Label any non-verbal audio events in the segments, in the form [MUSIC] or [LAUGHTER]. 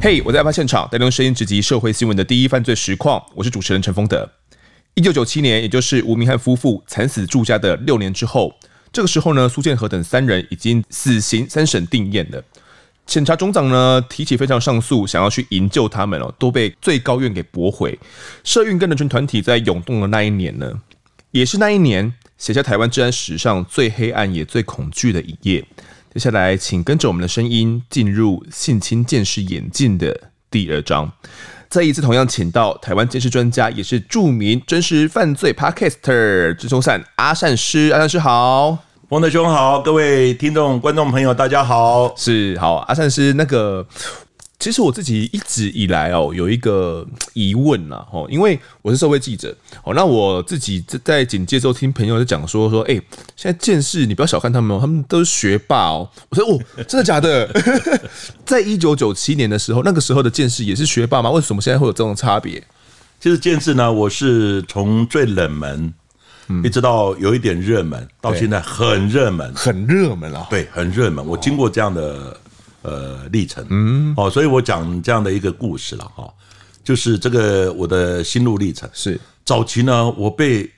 嘿，我在案发现场，带您用声音直击社会新闻的第一犯罪实况。我是主持人陈丰德。一九九七年，也就是吴明翰夫妇惨死住家的六年之后，这个时候呢，苏建和等三人已经死刑三审定验了。检察总长呢提起非常上诉，想要去营救他们哦，都被最高院给驳回。社运跟人权团体在涌动的那一年呢，也是那一年写下台湾治安史上最黑暗也最恐惧的一页。接下来，请跟着我们的声音进入性侵鉴识演进的第二章。再一次，同样请到台湾监视专家，也是著名真实犯罪 Podcaster 之中善阿善师，阿善师好，王德兄好，各位听众观众朋友大家好，是好阿善师那个。其实我自己一直以来哦，有一个疑问呐，哦，因为我是社会记者，哦，那我自己在在警戒之后听朋友在讲说说，哎，现在鉴识你不要小看他们哦，他们都是学霸哦。我说哦，真的假的？[LAUGHS] 在一九九七年的时候，那个时候的鉴识也是学霸吗？为什么现在会有这种差别？其实鉴识呢，我是从最冷门，一直到有一点热门，到现在很热门，很热门啊，对，很热门。我经过这样的。呃，历程，嗯，哦，所以我讲这样的一个故事了哈，就是这个我的心路历程。是。早期呢，我被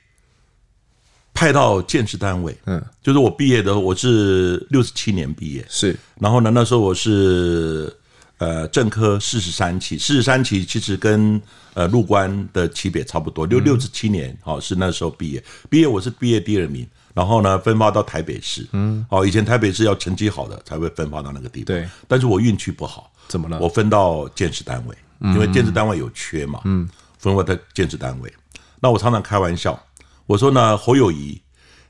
派到建设单位，嗯，就是我毕业的，我是六十七年毕业，是，然后呢，那时候我是呃正科四十三期，四十三期其实跟呃入关的级别差不多，六六十七年，哦，是那时候毕业，毕业我是毕业第二名。然后呢，分发到台北市。嗯，哦，以前台北市要成绩好的才会分发到那个地方。对，但是我运气不好。怎么了？我分到建设单位，因为建设单位有缺嘛。嗯，分发到建设单位。那我常常开玩笑，我说呢，侯友谊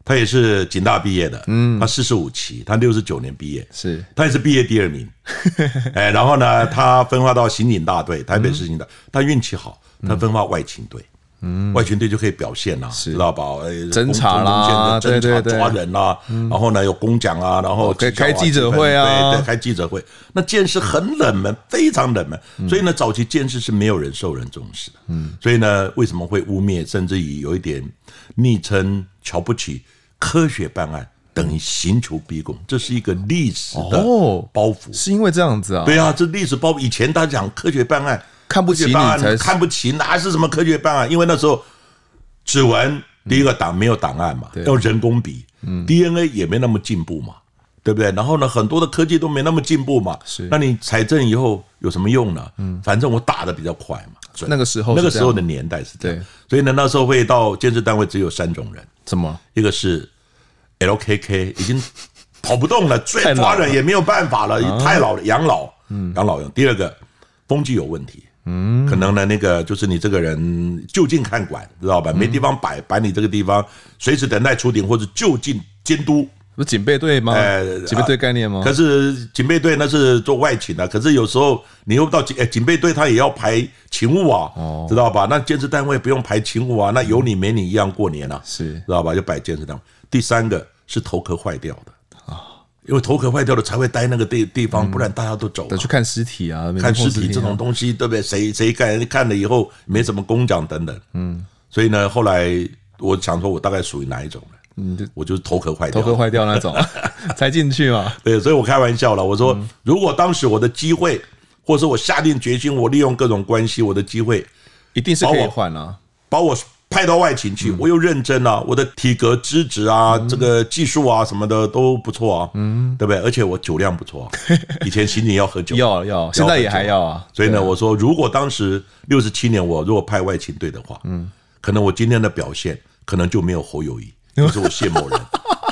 他也是警大毕业的。嗯，他四十五期，他六十九年毕业。是，他也是毕业第二名。[LAUGHS] 哎，然后呢，他分发到刑警大队，台北市刑警大，他运气好，他分发外勤队。嗯，外勤队就可以表现了，知道吧？侦查啦，侦查抓人啦，然后呢有公奖啊，然后开开记者会啊，对，开记者会。那鉴识很冷门，非常冷门，所以呢，早期鉴识是没有人受人重视的。嗯，所以呢，为什么会污蔑，甚至于有一点昵称瞧不起科学办案，等于刑求逼供，这是一个历史的包袱。是因为这样子啊？对啊，这历史包袱。以前大家讲科学办案。看不起你才看不起，哪是什么科学办案？因为那时候指纹第一个档没有档案嘛，要人工笔，DNA 也没那么进步嘛，对不对？然后呢，很多的科技都没那么进步嘛。是，那你采证以后有什么用呢？嗯，反正我打的比较快嘛。那个时候，那个时候的年代是这样。所以呢，那时候会到建设单位只有三种人。什么？一个是 LKK，已经跑不动 [LAUGHS] 了，最抓人也没有办法了，太老了，养老，嗯，养老用。第二个，风机有问题。嗯，可能呢，那个就是你这个人就近看管，知道吧？没地方摆，摆你这个地方，随时等待出庭或者就近监督。不是警备队吗？哎，警备队概念吗？可是警备队那是做外勤的，可是有时候你又不到警，哎，警备队他也要排勤务啊，知道吧？那监视单位不用排勤务啊，那有你没你一样过年啊，是知道吧？就摆监视单位。第三个是头壳坏掉的。因为头壳坏掉了才会待那个地地方，不然大家都走了。去看尸体啊，看尸体这种东西，对不对？谁谁看看了以后没什么公奖等等。嗯，所以呢，后来我想说，我大概属于哪一种呢？嗯，我就是头壳坏掉，头壳坏掉那种 [LAUGHS] 才进去嘛。对，所以我开玩笑了，我说如果当时我的机会，或者我下定决心，我利用各种关系，我的机会一定是可以换啊，把我。派到外勤去，我又认真啊，我的体格、资质啊，这个技术啊什么的都不错啊，嗯，对不对？而且我酒量不错，[LAUGHS] 以前刑警要喝酒，要要，现在也还要啊。所以呢，我说如果当时六十七年我如果派外勤队的话，嗯，可能我今天的表现可能就没有侯友谊，就是我谢某人。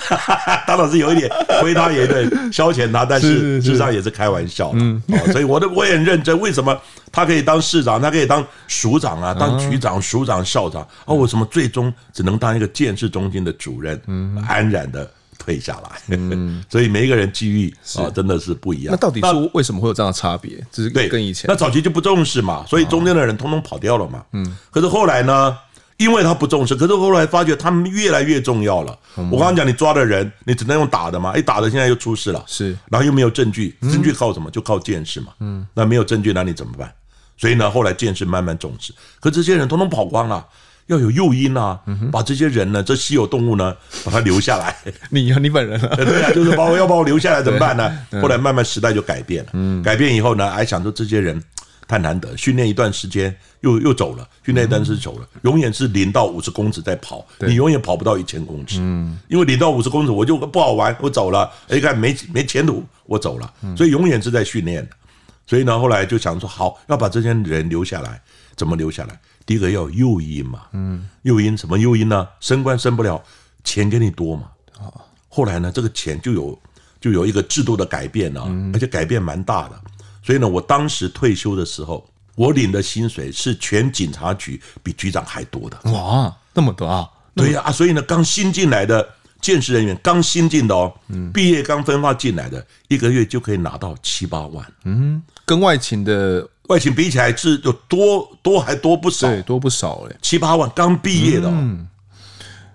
[LAUGHS] 当然是有一点亏他，也对消遣他，但是事实上也是开玩笑。嗯，所以我的我也很认真。为什么他可以当市长，他可以当署长啊，当局长、署长、校长？哦，为什么最终只能当一个建设中心的主任？嗯，安然的退下来。嗯，[LAUGHS] 所以每一个人机遇啊，真的是不一样。那到底是为什么会有这样的差别？就是对跟以前，那早期就不重视嘛，所以中间的人通通跑掉了嘛。嗯，可是后来呢？因为他不重视，可是后来发觉他们越来越重要了。我刚刚讲，你抓的人，你只能用打的嘛？一打的现在又出事了，是，然后又没有证据，证据靠什么？就靠见识嘛。嗯，那没有证据，那你怎么办？所以呢，后来见识慢慢重视，可这些人统统跑光了。要有诱因啊，把这些人呢，这稀有动物呢，把它留下来。[LAUGHS] 你你本人啊？[LAUGHS] 对啊，就是把我要把我留下来怎么办呢？[LAUGHS] 后来慢慢时代就改变了，改变以后呢，还想说这些人太难得，训练一段时间又又走了，训练一段时间走了，永远是零到五十公尺在跑，你永远跑不到一千公尺，因为零到五十公尺我就不好玩，我走了，一，看没没前途，我走了，所以永远是在训练。所以呢，后来就想说，好，要把这些人留下来，怎么留下来？第一个要有诱因嘛，嗯，诱因什么诱因呢？升官升不了，钱给你多嘛。后来呢，这个钱就有就有一个制度的改变了，而且改变蛮大的。所以呢，我当时退休的时候，我领的薪水是全警察局比局长还多的。哇，那么多啊！对呀，啊，所以呢，刚新进来的鉴识人员，刚新进的哦，毕业刚分发进来的，一个月就可以拿到七八万。嗯，跟外勤的。外勤比起来是有多多还多不少，对，多不少哎，七八万刚毕业的，哦，嗯，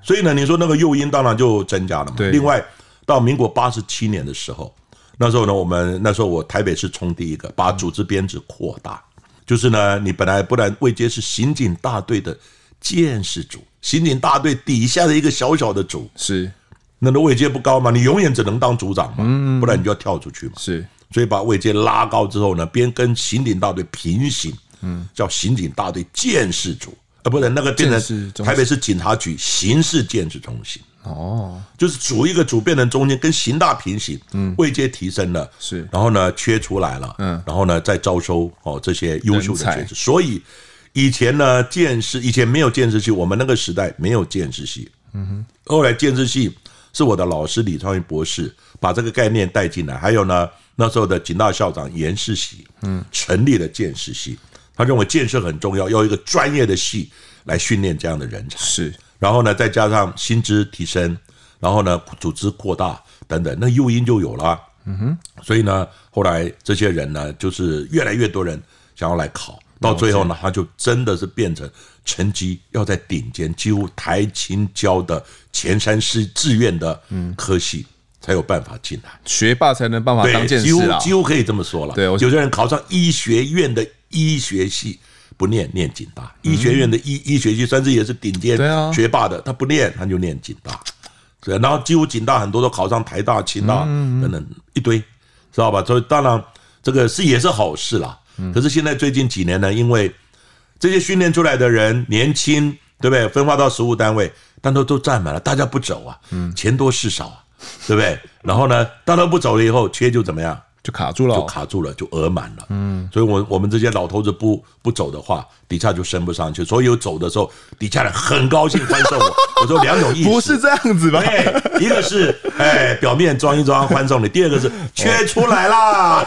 所以呢，你说那个诱因当然就增加了嘛。对，另外到民国八十七年的时候，那时候呢，我们那时候我台北市冲第一个，把组织编制扩大，就是呢，你本来不然位阶是刑警大队的鉴识组，刑警大队底下的一个小小的组，是，那个位阶不高嘛，你永远只能当组长嘛，不然你就要跳出去嘛，是。所以把位阶拉高之后呢，边跟刑警大队平行，嗯，叫刑警大队鉴识组，啊，不是那个变成台北市警察局刑事鉴识中心，哦，就是组一个组变成中间跟刑大平行，嗯，位阶提升了，是，然后呢缺出来了，嗯，然后呢再招收哦这些优秀的鉴识，所以以前呢鉴识以前没有鉴识系，我们那个时代没有鉴识系，嗯哼，后来鉴识系是我的老师李昌钰博士把这个概念带进来，还有呢。那时候的警大校长严世喜，嗯，成立了鉴识系，他认为建设很重要，要一个专业的系来训练这样的人才。是，然后呢，再加上薪资提升，然后呢，组织扩大等等，那诱因就有了。嗯哼，所以呢，后来这些人呢，就是越来越多人想要来考，到最后呢，他就真的是变成成绩要在顶尖，几乎台清交的前三师志愿的科系。才有办法进来，学霸才能办法当鉴识，几乎几乎可以这么说了。对，有些人考上医学院的医学系不念，念警大；医学院的医医学系甚至也是顶尖学霸的，他不念，他就念警大。对，然后几乎警大很多都考上台大、清大等等一堆，知道吧？所以当然这个是也是好事啦。可是现在最近几年呢，因为这些训练出来的人年轻，对不对？分化到实务单位，但都都占满了，大家不走啊，钱多事少啊。对不对？然后呢，大家不走了以后，缺就怎么样？就卡住了，就卡住了，就额满了。嗯，所以我我们这些老头子不不走的话，底下就升不上去。所以有走的时候，底下人很高兴欢送我。[LAUGHS] 我说两种意思，不是这样子吧？对，一个是哎表面装一装欢送你，第二个是缺出来啦，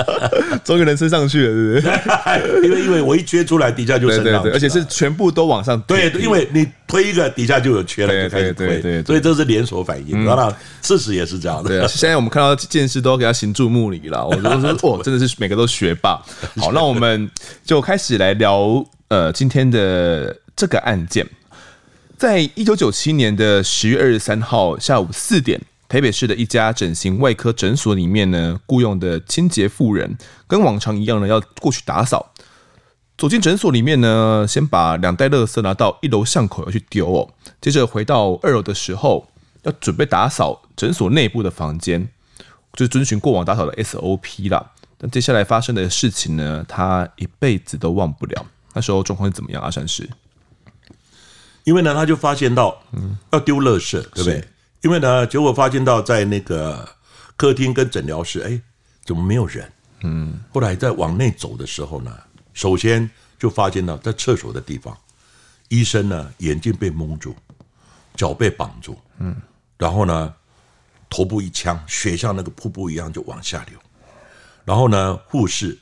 [LAUGHS] 终于能升上去了，是不是？[LAUGHS] 因为因为我一缺出来，底下就升上去，而且是全部都往上。对，因为你推一个，底下就有缺了，就开始推。所以这是连锁反应。当然，事实也是这样的。对，现在我们看到鉴识都给他行注目礼了。我觉得说，哦，真的是每个都学霸。好，那我们就开始来聊呃今天的这个案件。在一九九七年的十月二十三号下午四点，台北市的一家整形外科诊所里面呢，雇佣的清洁妇人跟往常一样呢，要过去打扫。走进诊所里面呢，先把两袋垃圾拿到一楼巷口要去丢哦。接着回到二楼的时候，要准备打扫诊所内部的房间，就遵循过往打扫的 SOP 啦。但接下来发生的事情呢，他一辈子都忘不了。那时候状况是怎么样？阿善是。因为呢，他就发现到，嗯，要丢垃圾，对不对？因为呢，结果发现到在那个客厅跟诊疗室，哎，怎么没有人？嗯，后来在往内走的时候呢，首先就发现到在厕所的地方，医生呢眼睛被蒙住，脚被绑住，嗯，然后呢头部一枪，血像那个瀑布一样就往下流，然后呢护士，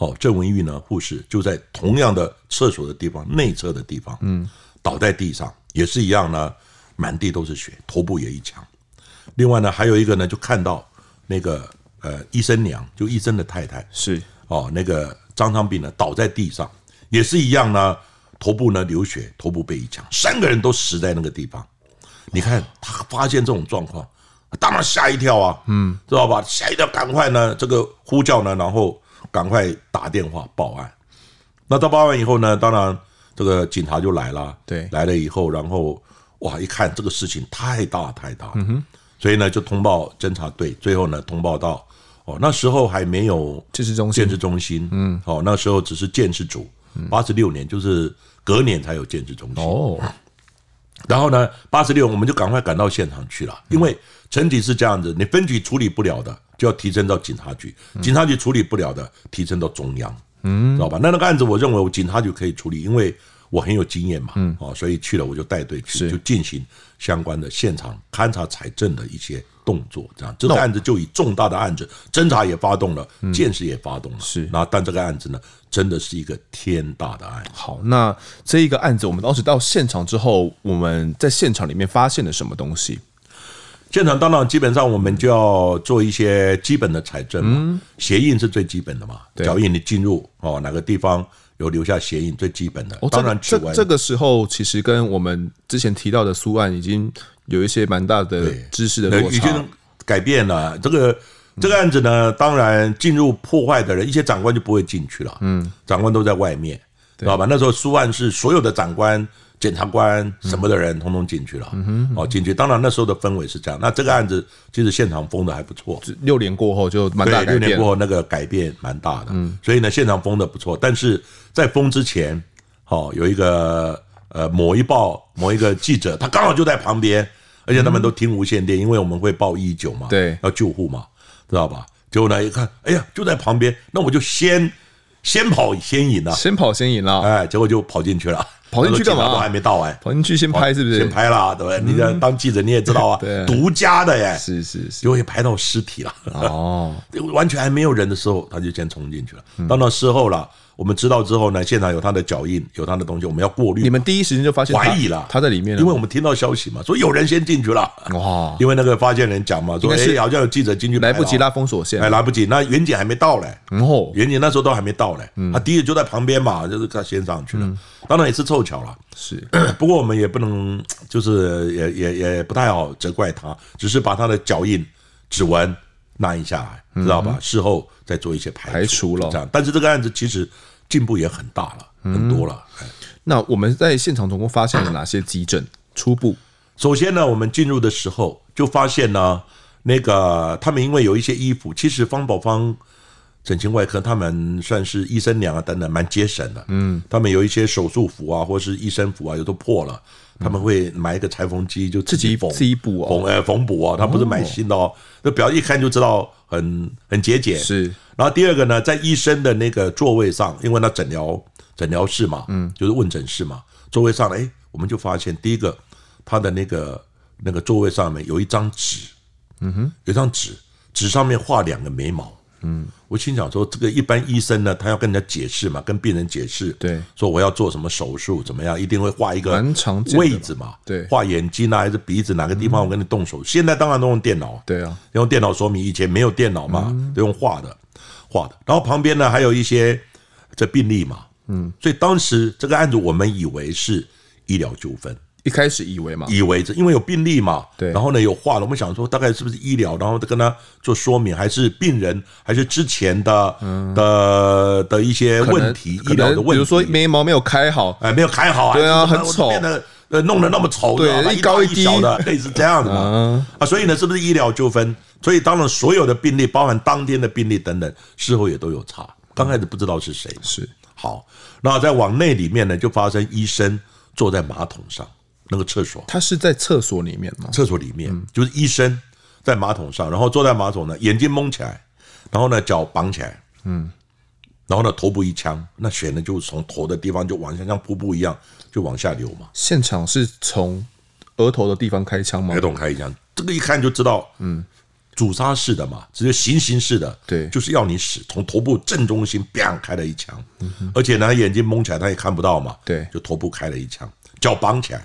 哦郑文玉呢护士就在同样的厕所的地方内侧的地方，嗯。倒在地上也是一样呢，满地都是血，头部也一枪。另外呢，还有一个呢，就看到那个呃医生娘，就医生的太太是哦，那个张昌斌呢倒在地上，也是一样呢，头部呢流血，头部被一枪，三个人都死在那个地方。你看他发现这种状况，当然吓一跳啊，嗯，知道吧？吓一跳，赶快呢这个呼叫呢，然后赶快打电话报案。那到报案以后呢，当然。这个警察就来了，对，来了以后，然后哇，一看这个事情太大太大，嗯哼，所以呢就通报侦查队，最后呢通报到哦，那时候还没有建设中心，建设中心，嗯，哦，那时候只是建设组，八十六年就是隔年才有建设中心。哦，然后呢，八十六我们就赶快赶到现场去了，因为整体是这样子，你分局处理不了的，就要提升到警察局，警察局处理不了的，提升到中央。嗯，知道吧？那那个案子，我认为我警察局可以处理，因为我很有经验嘛。嗯，哦，所以去了我就带队去，就进行相关的现场勘查、采证的一些动作。这样，这个案子就以重大的案子，侦查也发动了，见识也发动了。是，那但这个案子呢，真的是一个天大的案。好，那这一个案子，我们当时到现场之后，我们在现场里面发现了什么东西？现场当然基本上我们就要做一些基本的采证嘛，鞋印是最基本的嘛，脚印你进入哦哪个地方有留下鞋印最基本的。当然这这个时候其实跟我们之前提到的苏案已经有一些蛮大的知识的落差，已经改变了。这个这个案子呢，当然进入破坏的人，一些长官就不会进去了，嗯，长官都在外面，知道吧？那时候苏案是所有的长官。检察官什么的人通通进去了，哦，进去。当然那时候的氛围是这样。那这个案子其实现场封的还不错。六年过后就蛮大改变。六年过后那个改变蛮大的，所以呢现场封的不错。但是在封之前，哦，有一个呃某一报某一个记者，他刚好就在旁边，而且他们都听无线电，因为我们会报一一九嘛，对，要救护嘛，知道吧？结果呢一看，哎呀，就在旁边，那我就先先跑先赢了，先跑先赢了，哎，结果就跑进去了。跑进去干嘛？都还没到哎，跑进去先拍是不是？先拍了，对不对？你这当记者你也知道啊，[LAUGHS] 独家的耶，是是是，因为拍到尸体了哦，[LAUGHS] 完全还没有人的时候，他就先冲进去了。到那时候了。我们知道之后呢，现场有他的脚印，有他的东西，我们要过滤。你们第一时间就发现怀疑了，他在里面，因为我们听到消息嘛，说有人先进去了。哇！因为那个发现人讲嘛，说哎，好像有记者进去，来不及拉封锁线，哎，来不及。那袁姐还没到嘞，哦，员警那时候都还没到嘞，他第一就在旁边嘛，就是他先上去了。当然也是凑巧了，是。[CLEARS THROAT] 不过我们也不能，就是也也也不太好责怪他，只是把他的脚印、指纹拿一下来，知道吧？事后再做一些排除了。这样，但是这个案子其实。进步也很大了，很多了。那我们在现场总共发现了哪些急诊？初步，首先呢，我们进入的时候就发现呢，那个他们因为有一些衣服，其实方宝芳整形外科他们算是医生娘啊等等，蛮节省的。嗯，他们有一些手术服啊，或是医生服啊，有都破了，他们会买一个裁缝机就自己缝，自己补缝，呃，缝补哦，他不是买新的哦。那表一看就知道很很节俭。是。然后第二个呢，在医生的那个座位上，因为那诊疗诊疗室嘛，嗯，就是问诊室嘛，座位上呢，哎，我们就发现第一个，他的那个那个座位上面有一张纸，嗯哼，有一张纸，纸上面画两个眉毛，嗯，我心想说，这个一般医生呢，他要跟人家解释嘛，跟病人解释，对，说我要做什么手术，怎么样，一定会画一个位置嘛，对，画眼睛啊，还是鼻子哪个地方我跟你动手，现在当然都用电脑，对啊，用电脑说明，以前没有电脑嘛，都用画的。画。的，然后旁边呢还有一些这病例嘛，嗯，所以当时这个案子我们以为是医疗纠纷，一开始以为嘛，以为这因为有病例嘛，对，然后呢有话了，我们想说大概是不是医疗，然后跟他做说明，还是病人，还是之前的的的一些问题，医疗的问题，比如说眉毛没有开好，哎，没有开好，对啊，很丑，变得呃弄得那么丑，对，一高一低。的，类似这样的嘛，啊，所以呢，是不是医疗纠纷？所以当然，所有的病例，包含当天的病例等等，事后也都有查。刚开始不知道是谁，是。好。那再往内里面呢，就发生医生坐在马桶上，那个厕所，他是在厕所里面吗？厕所里面就是医生在马桶上，然后坐在马桶呢，眼睛蒙起来，然后呢脚绑起来，嗯，然后呢头部一枪，那血呢就从头的地方就往下像瀑布一样就往下流嘛。现场是从额头的地方开枪吗？额头开一枪，这个一看就知道，嗯。主杀式的嘛，直接行刑式的，对，就是要你死，从头部正中心砰开了一枪，而且呢，眼睛蒙起来，他也看不到嘛，对，就头部开了一枪，脚绑起来。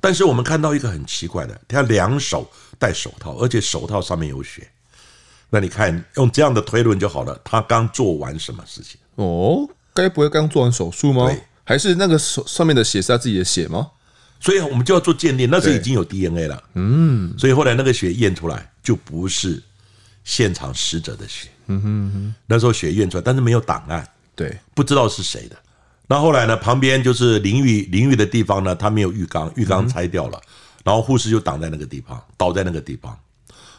但是我们看到一个很奇怪的，他两手戴手套，而且手套上面有血。那你看，用这样的推论就好了，他刚做完什么事情？哦，该不会刚做完手术吗？对还是那个手上面的血是他自己的血吗？所以我们就要做鉴定，那时候已经有 DNA 了，嗯，所以后来那个血验出来就不是现场死者的血，嗯哼，嗯哼，那时候血验出来，但是没有档案，对，不知道是谁的。那后来呢，旁边就是淋浴淋浴的地方呢，他没有浴缸，浴缸拆掉了，然后护士就挡在那个地方，倒在那个地方。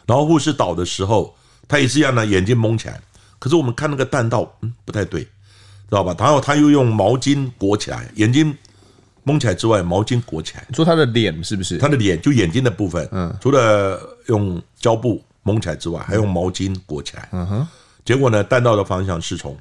然后护士倒的时候，他也是一样的，眼睛蒙起来。可是我们看那个弹道，嗯，不太对，知道吧？然后他又用毛巾裹起来，眼睛蒙起来之外，毛巾裹起来。你说他的脸是不是？他的脸就眼睛的部分，嗯，除了用胶布蒙起来之外，还用毛巾裹起来。嗯哼。结果呢，弹道的方向是从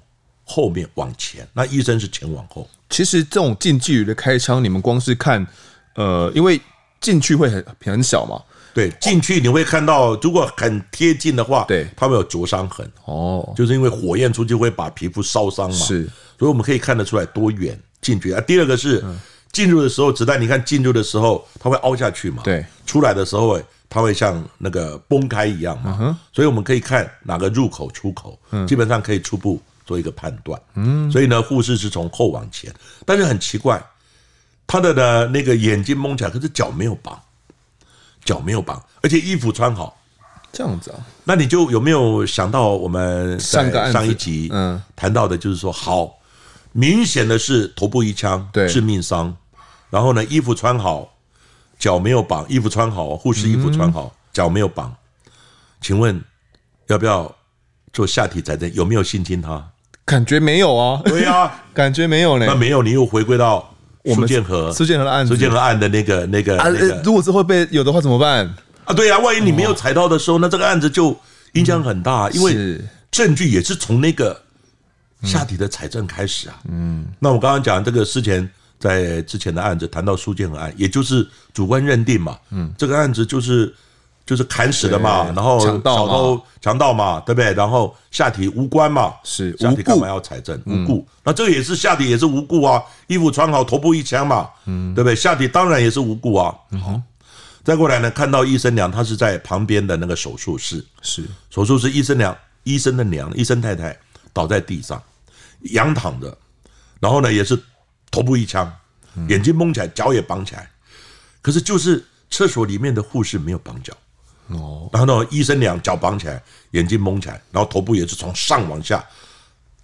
后面往前，那医生是前往后。其实这种近距离的开枪，你们光是看，呃，因为进去会很很小嘛。对，进去你会看到，如果很贴近的话，对，它会有灼伤痕。哦，就是因为火焰出去会把皮肤烧伤嘛。是，所以我们可以看得出来多远进去啊。第二个是进入的时候，子弹你看进入的时候，它会凹下去嘛。对，出来的时候，它会像那个崩开一样嘛。所以我们可以看哪个入口、出口，基本上可以初步做一个判断。嗯，所以呢，护士是从后往前，但是很奇怪，他的呢那个眼睛蒙起来，可是脚没有绑。脚没有绑，而且衣服穿好，这样子啊？那你就有没有想到我们上个上一集嗯谈到的，就是说好明显的是头部一枪，对，致命伤。然后呢，衣服穿好，脚没有绑，衣服穿好，护士衣服穿好，脚没有绑。请问要不要做下体裁剪？有没有性侵他？感觉没有啊。对啊，[LAUGHS] 感觉没有呢。那没有，你又回归到。苏建和，苏建和的案子，苏建和案的那个那个啊，如果是会被有的话怎么办啊？对啊，万一你没有踩到的时候，那这个案子就影响很大，因为证据也是从那个下底的采证开始啊。嗯，那我刚刚讲这个事前在之前的案子谈到苏建和案，也就是主观认定嘛。嗯，这个案子就是。就是砍死的嘛，然后小偷强盗嘛，对不对？然后下体无关嘛，是下体干嘛要采证？无故，那这个也是下体也是无故啊，衣服穿好，头部一枪嘛，嗯，对不对？下体当然也是无故啊。好，再过来呢，看到医生娘，她是在旁边的那个手术室，是。手术室，医生娘，医生的娘，医生太太倒在地上，仰躺着，然后呢也是头部一枪，眼睛蒙起来，脚也绑起来，可是就是厕所里面的护士没有绑脚。哦，然后呢，医生两脚绑起来，眼睛蒙起来，然后头部也是从上往下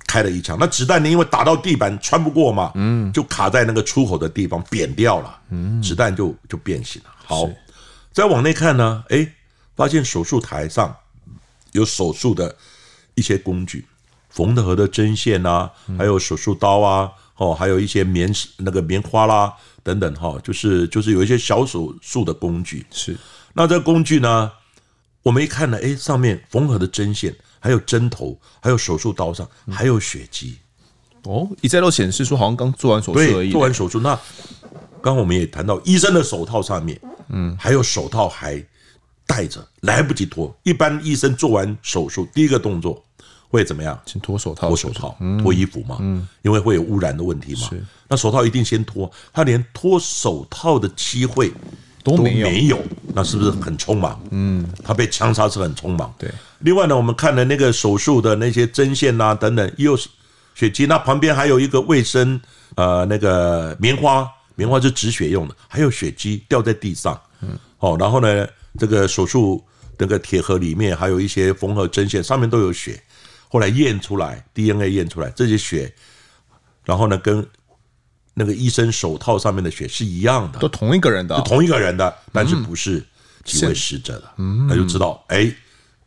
开了一枪。那子弹呢，因为打到地板穿不过嘛，嗯，就卡在那个出口的地方扁掉了，嗯，子弹就就变形了。好，再往内看呢，哎，发现手术台上有手术的一些工具，缝的合的针线啊，还有手术刀啊，哦，还有一些棉那个棉花啦等等哈，就是就是有一些小手术的工具。是。那这个工具呢？我们一看呢，哎，上面缝合的针线，还有针头，还有手术刀上还有血迹。哦，一再都显示说好像刚做完手术而已。做完手术，那刚刚我们也谈到，医生的手套上面，嗯，还有手套还戴着，来不及脱。一般医生做完手术，第一个动作会怎么样？先脱手套，脱手套，脱衣服嘛，嗯，因为会有污染的问题嘛。那手套一定先脱，他连脱手套的机会。都没有，那是不是很匆忙？嗯，他被枪杀是很匆忙。对，另外呢，我们看了那个手术的那些针线啊等等，又是血迹，那旁边还有一个卫生呃那个棉花，棉花是止血用的，还有血迹掉在地上。嗯，哦，然后呢，这个手术那个铁盒里面还有一些缝合针线，上面都有血，后来验出来 DNA 验出来这些血，然后呢跟。那个医生手套上面的血是一样的，都同一个人的，同一个人的，但是不是几位死者。的，嗯，那就知道，哎，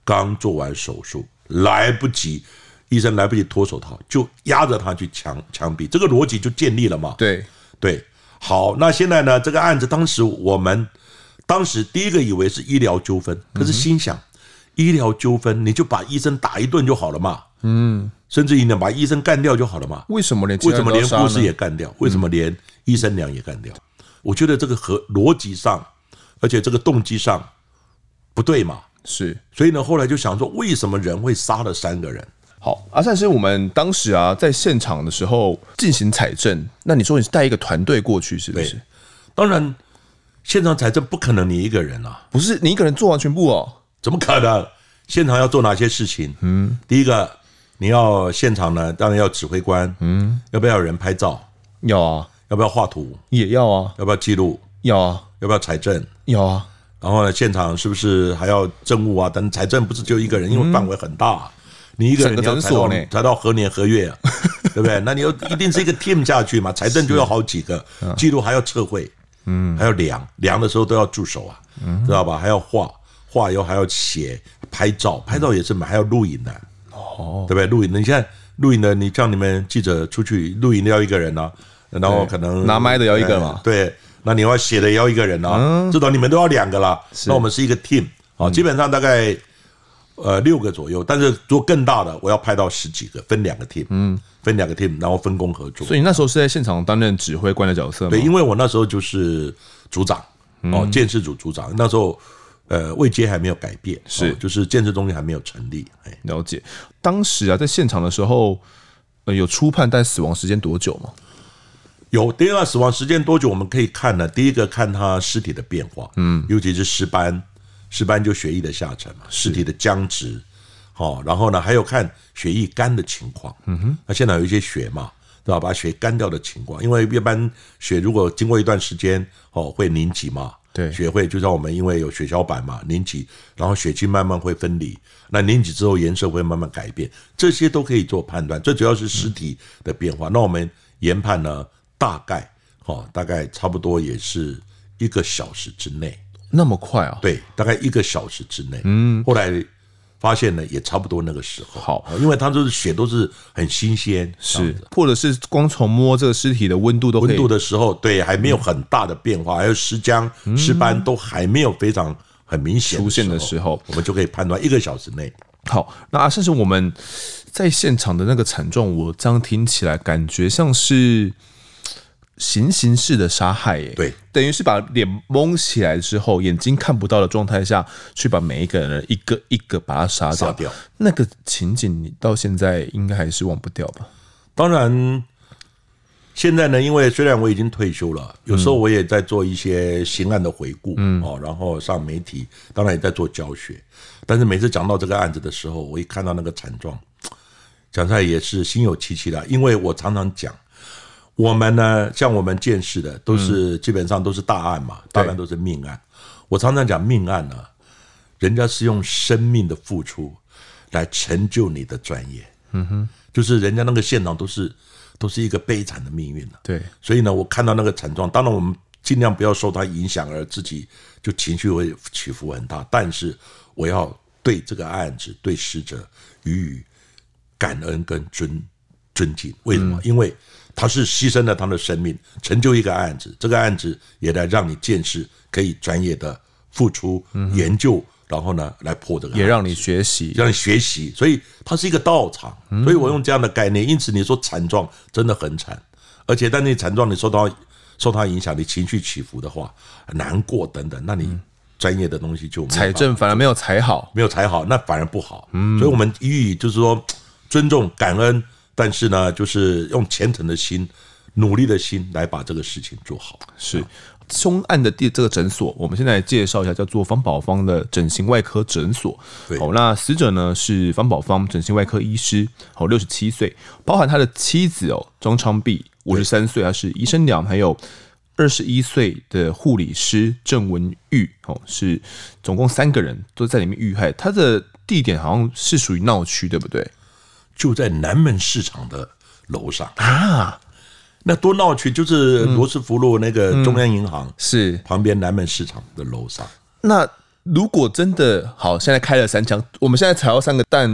刚做完手术，来不及，医生来不及脱手套，就压着他去枪枪毙，这个逻辑就建立了嘛。对。对，好，那现在呢，这个案子当时我们当时第一个以为是医疗纠纷，可是心想，医疗纠纷你就把医生打一顿就好了嘛，嗯。甚至于呢，把医生干掉就好了嘛？为什么连为什么连护士也干掉？为什么连医生娘也干掉？我觉得这个和逻辑上，而且这个动机上不对嘛？是，所以呢，后来就想说，为什么人会杀了三个人？好，阿善师，我们当时啊，在现场的时候进行采证，那你说你是带一个团队过去，是不是？当然，现场采证不可能你一个人啊，不是你一个人做完全部哦？怎么可能？现场要做哪些事情？嗯，第一个。你要现场呢，当然要指挥官，嗯，要不要有人拍照？要啊，要不要画图？也要啊，要不要记录？要啊，要不要财政？要啊，然后呢，现场是不是还要政务啊？等财政不是就一个人，因为范围很大，你一个人你要采到采到何年何月啊？[LAUGHS] 对不对？那你要一定是一个 team 下去嘛，财政就要好几个，记录还要测绘，嗯，还要量，量的时候都要助手啊，知道吧？还要画，画又还要写，拍照，拍照也是嘛，还要录影的，哦，对不对？录影的，你现在录影的，你叫你们记者出去录影的要一个人呢，然后可能拿麦的要一个嘛，对，那你要写的要一个人呢，至少你们都要两个啦，那我们是一个 team 啊，基本上大概。呃，六个左右，但是做更大的，我要拍到十几个，分两个 team，嗯，分两个 team，然后分工合作。所以你那时候是在现场担任指挥官的角色吗？对，因为我那时候就是组长，哦，建设组组长。那时候，呃，位阶还没有改变，是，就是建设中心还没有成立。哎，了解。当时啊，在现场的时候，呃，有初判，但死亡时间多久吗？有，第二个死亡时间多久，我们可以看呢？第一个看他尸体的变化，嗯，尤其是尸斑。尸斑就血液的下沉嘛，尸体的僵直，好，然后呢，还有看血液干的情况，嗯哼，那现场有一些血嘛，对吧？把血干掉的情况，因为一般血如果经过一段时间，哦，会凝集嘛，对，学会就像我们因为有血小板嘛，凝集，然后血清慢慢会分离，那凝集之后颜色会慢慢改变，这些都可以做判断，最主要是尸体的变化。那我们研判呢，大概，哦，大概差不多也是一个小时之内。那么快啊？对，大概一个小时之内。嗯，后来发现呢，也差不多那个时候。好，因为它都是血都是很新鲜，是，或者是光从摸这个尸体的温度都可以，温度的时候，对，还没有很大的变化，嗯、还有尸僵、尸斑都还没有非常很明显出现的时候，我们就可以判断一个小时内。好，那甚至我们在现场的那个惨状，我这样听起来感觉像是。行刑式的杀害，耶，对，等于是把脸蒙起来之后，眼睛看不到的状态下去把每一个人一个一个把他杀掉，掉。那个情景，你到现在应该还是忘不掉吧？当然，现在呢，因为虽然我已经退休了，有时候我也在做一些刑案的回顾，嗯，哦，然后上媒体，当然也在做教学。但是每次讲到这个案子的时候，我一看到那个惨状，讲出来也是心有戚戚的，因为我常常讲。我们呢，像我们见识的，都是基本上都是大案嘛，大案都是命案。我常常讲命案呢，人家是用生命的付出来成就你的专业。嗯哼，就是人家那个现场都是都是一个悲惨的命运了。对，所以呢，我看到那个惨状，当然我们尽量不要受它影响，而自己就情绪会起伏很大。但是我要对这个案子、对死者予以感恩跟尊尊敬。为什么？因为他是牺牲了他的生命，成就一个案子。这个案子也来让你见识，可以专业的付出研究，然后呢来破这个案子，也让你学习，让你学习。所以它是一个道场。所以我用这样的概念。因此你说惨状真的很惨，而且但你惨状你受到受它影响，你情绪起伏的话，难过等等，那你专业的东西就财政反而没有踩好，没有踩好，那反而不好。所以我们予以就是说尊重感恩。但是呢，就是用虔诚的心、努力的心来把这个事情做好。是凶案的第这个诊所，我们现在介绍一下，叫做方宝芳的整形外科诊所。对，好，那死者呢是方宝芳整形外科医师，哦，六十七岁，包含他的妻子哦，庄昌碧，五十三岁，他是医生娘，还有二十一岁的护理师郑文玉，哦，是总共三个人都在里面遇害。他的地点好像是属于闹区，对不对？就在南门市场的楼上啊，那多闹区就是罗斯福路那个中央银行是旁边南门市场的楼上。那如果真的好，现在开了三枪，我们现在踩到三个弹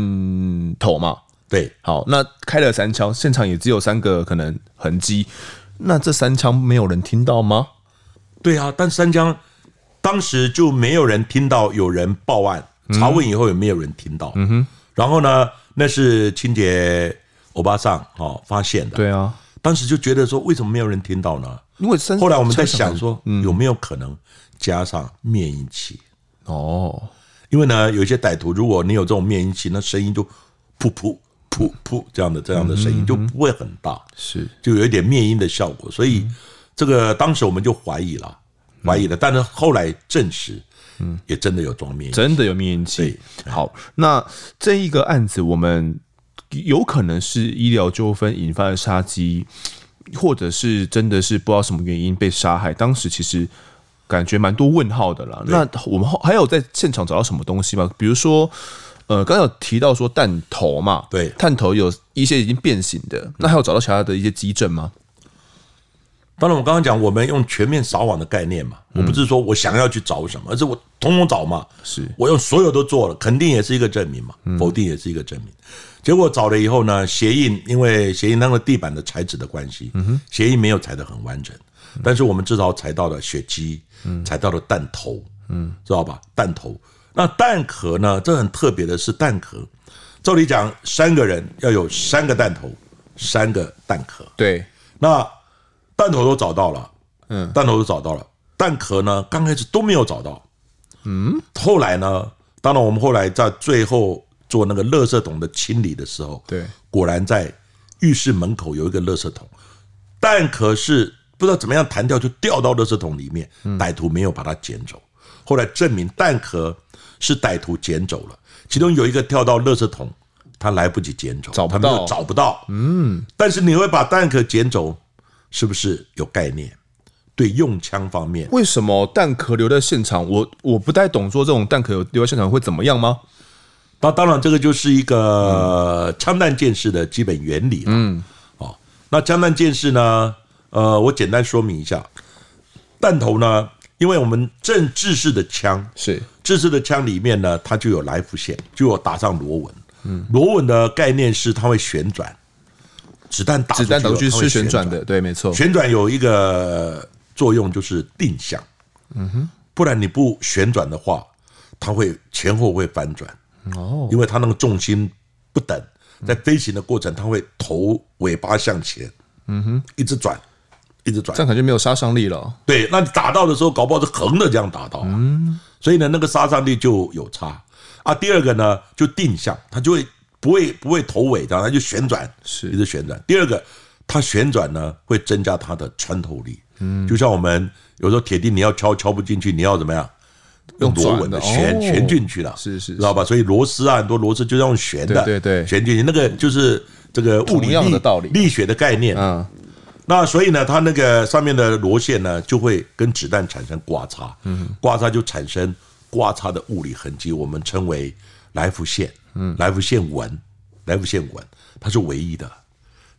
头嘛？对，好，那开了三枪，现场也只有三个可能痕迹，那这三枪没有人听到吗？对啊，但三枪当时就没有人听到有人报案，查问以后也没有人听到。嗯哼，然后呢？那是清洁欧巴桑哦发现的。对啊，当时就觉得说，为什么没有人听到呢？因为后来我们在想说，有没有可能加上灭音器？哦，因为呢，有一些歹徒，如果你有这种灭音器，那声音就噗噗噗噗这样的这样的声音就不会很大，是就有一点灭音的效果。所以这个当时我们就怀疑了，怀疑了，但是后来证实。嗯，也真的有装灭，真的有灭音器。好，那这一个案子，我们有可能是医疗纠纷引发的杀机，或者是真的是不知道什么原因被杀害。当时其实感觉蛮多问号的啦。那我们还有在现场找到什么东西吗？比如说，呃，刚刚有提到说弹头嘛，对，弹头有一些已经变形的，那还有找到其他的一些基证吗？当然，我刚刚讲我们用全面扫网的概念嘛，我不是说我想要去找什么，而是我统统找嘛。是我用所有都做了，肯定也是一个证明嘛，否定也是一个证明。结果找了以后呢，鞋印因为鞋印那个地板的材质的关系，鞋印没有踩得很完整，但是我们至少踩到了血迹，踩到了弹头，嗯，知道吧？弹头。那弹壳呢？这很特别的是弹壳。照理讲，三个人要有三个弹头，三个弹壳。对，那。弹头都找到了，嗯，弹头都找到了，弹壳呢，刚开始都没有找到，嗯，后来呢，当然我们后来在最后做那个垃圾桶的清理的时候，对，果然在浴室门口有一个垃圾桶，弹壳是不知道怎么样弹掉就掉到垃圾桶里面，歹徒没有把它捡走，后来证明弹壳是歹徒捡走了，其中有一个跳到垃圾桶，他来不及捡走，找不到，找不到，嗯，但是你会把弹壳捡走。是不是有概念？对用枪方面，为什么弹壳留在现场？我我不太懂，说这种弹壳留在现场会怎么样吗？那当然，这个就是一个枪弹鉴识的基本原理了。嗯，哦，那枪弹鉴识呢？呃，我简单说明一下，弹头呢，因为我们正制式的枪是制式的枪里面呢，它就有来福线，就有打上螺纹。嗯，螺纹的概念是它会旋转。子弹打子弹出去是旋转的，对，没错。旋转有一个作用就是定向，嗯哼，不然你不旋转的话，它会前后会翻转哦，因为它那个重心不等，在飞行的过程，它会头尾巴向前，嗯哼，一直转，一直转，这样感觉没有杀伤力了。对，那你打到的时候，搞不好是横的这样打到，嗯，所以呢，那个杀伤力就有差啊。第二个呢，就定向，它就会。不会不会头尾的，它就旋转，是一直旋转。第二个，它旋转呢会增加它的穿透力。嗯，就像我们有时候铁钉你要敲敲不进去，你要怎么样？用螺纹的旋旋进去了，是是，知道吧？所以螺丝啊，很多螺丝就是用旋的，对对，旋进去。那个就是这个物理力力学的概念。嗯，那所以呢，它那个上面的螺线呢，就会跟子弹产生刮擦。嗯，刮擦就产生刮擦的物理痕迹，我们称为来福线。嗯，来福线纹，来福线纹，它是唯一的，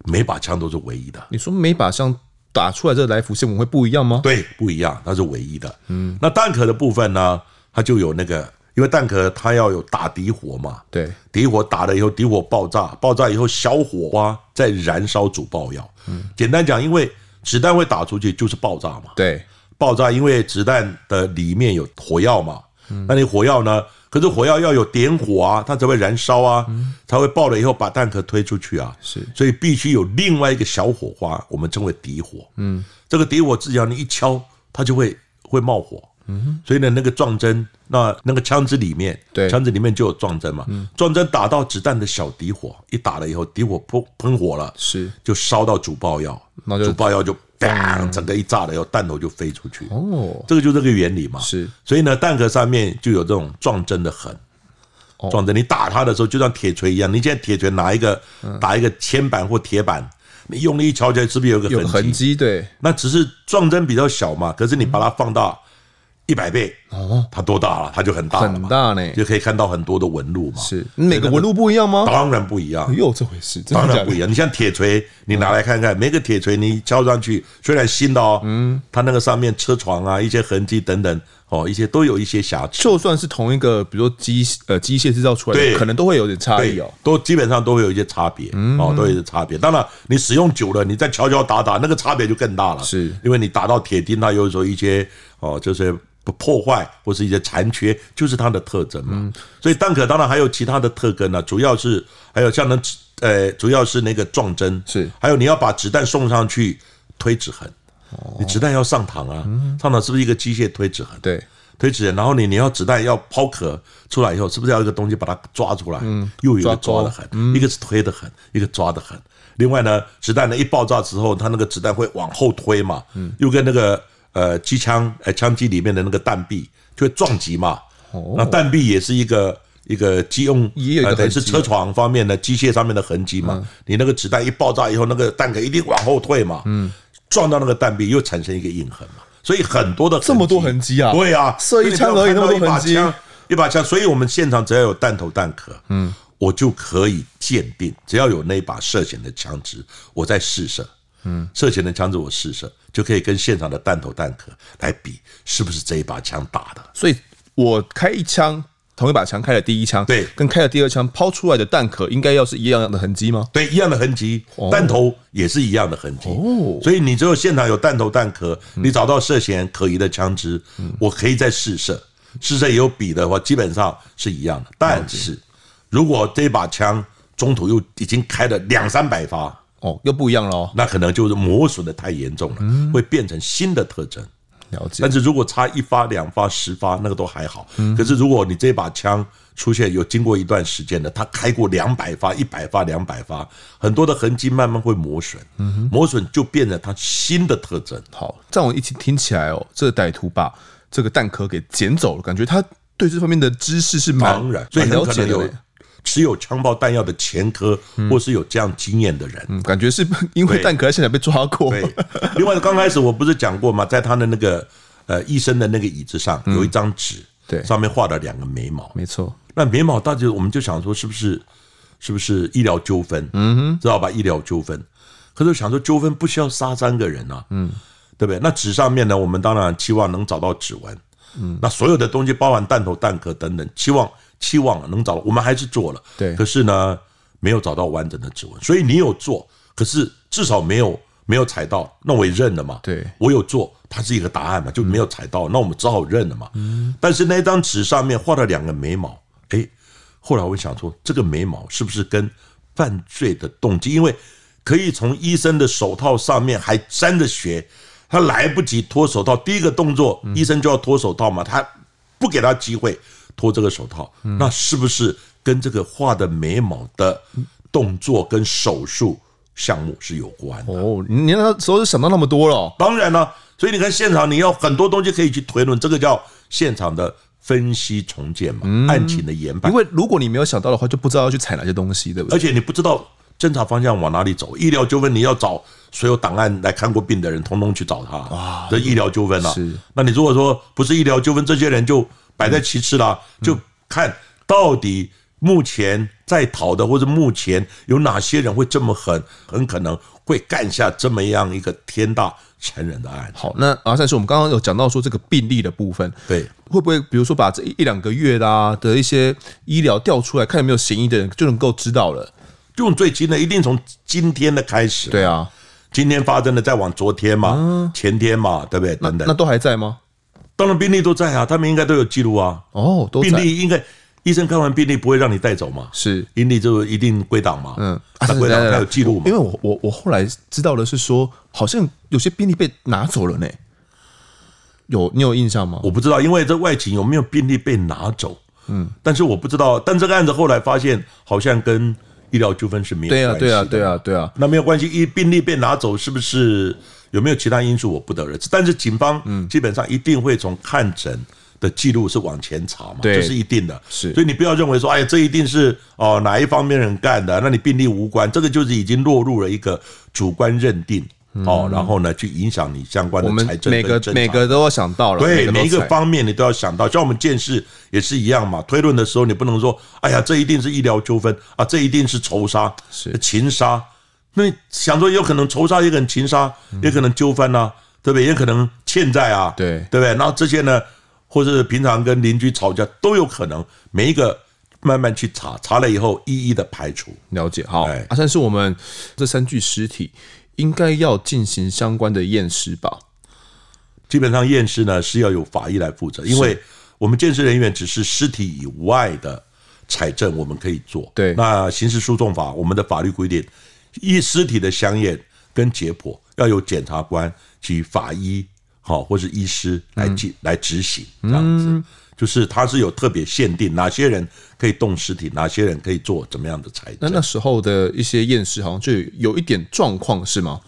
每把枪都是唯一的。你说每把枪打出来这个来福线纹会不一样吗？对，不一样，它是唯一的。嗯，那弹壳的部分呢，它就有那个，因为弹壳它要有打底火嘛，对，底火打了以后，底火爆炸，爆炸以后小火花再燃烧主爆药。嗯，简单讲，因为子弹会打出去就是爆炸嘛，对，爆炸，因为子弹的里面有火药嘛，嗯，那你火药呢？可是火药要有点火啊，它才会燃烧啊，才会爆了以后把弹壳推出去啊。是，所以必须有另外一个小火花，我们称为底火。嗯，这个底火只要你一敲，它就会会冒火。嗯，所以呢，那个撞针，那那个枪支里面，对，枪支里面就有撞针嘛。嗯撞针打到子弹的小底火，一打了以后，底火喷喷火了，是，就烧到主爆药，那就主爆药就。砰！整个一炸了以后，弹头就飞出去。哦，这个就这个原理嘛。是，所以呢，弹壳上面就有这种撞针的痕。撞针，你打它的时候，就像铁锤一样。你现在铁锤拿一个打一个铅板或铁板，你用力一敲起来，是不是有个痕迹？痕迹，对。那只是撞针比较小嘛，可是你把它放大。一百倍啊，它多大了？它就很大了，很大呢，就可以看到很多的纹路嘛。是每个纹路不一样吗？当然不一样，有这回事，当然不一样。你像铁锤，你拿来看看，每个铁锤你敲上去，虽然新的哦，嗯，它那个上面车床啊，一些痕迹等等哦，一些都有一些瑕疵。就算是同一个，比如说机呃机械制造出来的，可能都会有点差异哦，都基本上都会有一些差别哦，都有一些差别。当然，你使用久了，你再敲敲打打，那个差别就更大了，是因为你打到铁钉，它有时候一些哦，就是。不破坏或是一些残缺，就是它的特征嘛。嗯、所以蛋壳当然还有其他的特征呢，主要是还有像那呃，主要是那个撞针，是还有你要把子弹送上去推指痕，哦、你子弹要上膛啊，嗯、上膛是不是一个机械推指痕？对，推指痕，然后你你要子弹要抛壳出来以后，是不是要一个东西把它抓出来？嗯，又有一个抓的痕，嗯、一个是推的痕，一个抓的痕。另外呢，子弹呢一爆炸之后，它那个子弹会往后推嘛，嗯，又跟那个。呃，机枪，呃，枪机里面的那个弹壁就会撞击嘛。哦，那弹壁也是一个一个机用，也有一个等于是车床方面的机械上面的痕迹嘛。你那个子弹一爆炸以后，那个弹壳一定往后退嘛。嗯，撞到那个弹壁又产生一个印痕嘛。所以很多的这么多痕迹啊。对啊，射一枪而已那么多痕迹。一把枪，所以我们现场只要有弹头弹壳，嗯，我就可以鉴定，只要有那把涉嫌的枪支，我再试射，嗯，涉嫌的枪支我试射，就可以跟现场的弹头弹壳来比，是不是这一把枪打的？所以我开一枪。同一把枪开了第一枪，对，跟开了第二枪抛出来的弹壳应该要是一样的痕迹吗？对，一样的痕迹，弹头也是一样的痕迹。哦，所以你只有现场有弹头弹壳，你找到涉嫌可疑的枪支，我可以再试射，试射也有比的话，基本上是一样的。但是如果这把枪中途又已经开了两三百发，哦，又不一样了，那可能就是磨损的太严重了，会变成新的特征。了解，但是如果差一发、两发、十发，那个都还好。可是如果你这把枪出现有经过一段时间的，它开过两百发、一百发、两百发，很多的痕迹慢慢会磨损，磨损就变成它新的特征。好，这样我一起听起来哦，这个歹徒把这个弹壳给捡走了，感觉他对这方面的知识是蛮当然，所以很可能有。持有枪爆弹药的前科，或是有这样经验的人，嗯，感觉是 [LAUGHS] 因为弹壳在现场被抓过。对，另外刚开始我不是讲过吗？在他的那个呃医生的那个椅子上有一张纸，对，上面画了两个眉毛，没错。那眉毛到底我们就想说是不是是不是医疗纠纷？嗯哼，知道吧？医疗纠纷。可是想说纠纷不需要杀三个人啊，嗯，对不对？那纸上面呢，我们当然期望能找到指纹，嗯，那所有的东西包含弹头弹壳等等，期望。期望能找到，我们还是做了，对。可是呢，没有找到完整的指纹，所以你有做，可是至少没有没有踩到，那我也认了嘛。对，我有做，它是一个答案嘛，就没有踩到，那我们只好认了嘛。但是那张纸上面画了两个眉毛，哎，后来我想说，这个眉毛是不是跟犯罪的动机？因为可以从医生的手套上面还沾着血，他来不及脱手套，第一个动作医生就要脱手套嘛，他不给他机会。脱这个手套，那是不是跟这个画的眉毛的动作跟手术项目是有关的？哦，你那时候就想到那么多了。当然了，所以你看现场，你要很多东西可以去推论，这个叫现场的分析重建嘛，案情的研判。因为如果你没有想到的话，就不知道要去采哪些东西，对不对？而且你不知道侦查方向往哪里走，医疗纠纷你要找所有档案来看过病的人，通通去找他啊，这医疗纠纷啊。是，那你如果说不是医疗纠纷，这些人就。摆在其次了，就看到底目前在逃的，或者目前有哪些人会这么狠，很可能会干下这么样一个天大残忍的案。好，那阿善是，我们刚刚有讲到说这个病例的部分，对，会不会比如说把这一两个月啦的一些医疗调出来，看有没有嫌疑的人，就能够知道了？用最近的，一定从今天的开始。对啊，今天发生的，再往昨天嘛，前天嘛，对不对？等等，那都还在吗？当然病历都在啊，他们应该都有记录啊。哦，都。病历应该医生看完病历不会让你带走嘛？是，病历就一定归档嘛。嗯，他归档他有记录嘛？因为我我我后来知道的是说，好像有些病历被拿走了呢。有你有印象吗？我不知道，因为这外勤有没有病历被拿走？嗯，但是我不知道。但这个案子后来发现，好像跟医疗纠纷是没有关系的。对啊，对啊，对啊，对啊。那没有关系，一病历被拿走是不是？有没有其他因素我不得而知，但是警方基本上一定会从看诊的记录是往前查嘛，这是一定的。是，所以你不要认为说，哎呀，这一定是哦哪一方面人干的，那你病例无关，这个就是已经落入了一个主观认定哦，然后呢去影响你相关的财政。每个每个都要想到了，对，每一个方面你都要想到，像我们见识也是一样嘛，推论的时候你不能说，哎呀，这一定是医疗纠纷啊，这一定是仇杀，是情杀。那你想说有可能仇杀，也可能情杀，也可能纠纷呐，对不对？也可能欠债啊，对对不对？然后这些呢，或者是平常跟邻居吵架都有可能，每一个慢慢去查，查了以后一一的排除。了解，好，阿善师，我们这三具尸体应该要进行相关的验尸吧？基本上验尸呢是要由法医来负责，因为我们鉴识人员只是尸体以外的采证，我们可以做。对，那刑事诉讼法我们的法律规定。医尸体的相验跟解剖要由检察官及法医，好，或是医师来进来执行，这样子，就是他是有特别限定哪些人可以动尸体，哪些人可以做怎么样的采证。那那时候的一些验尸好像就有一点状况，是吗？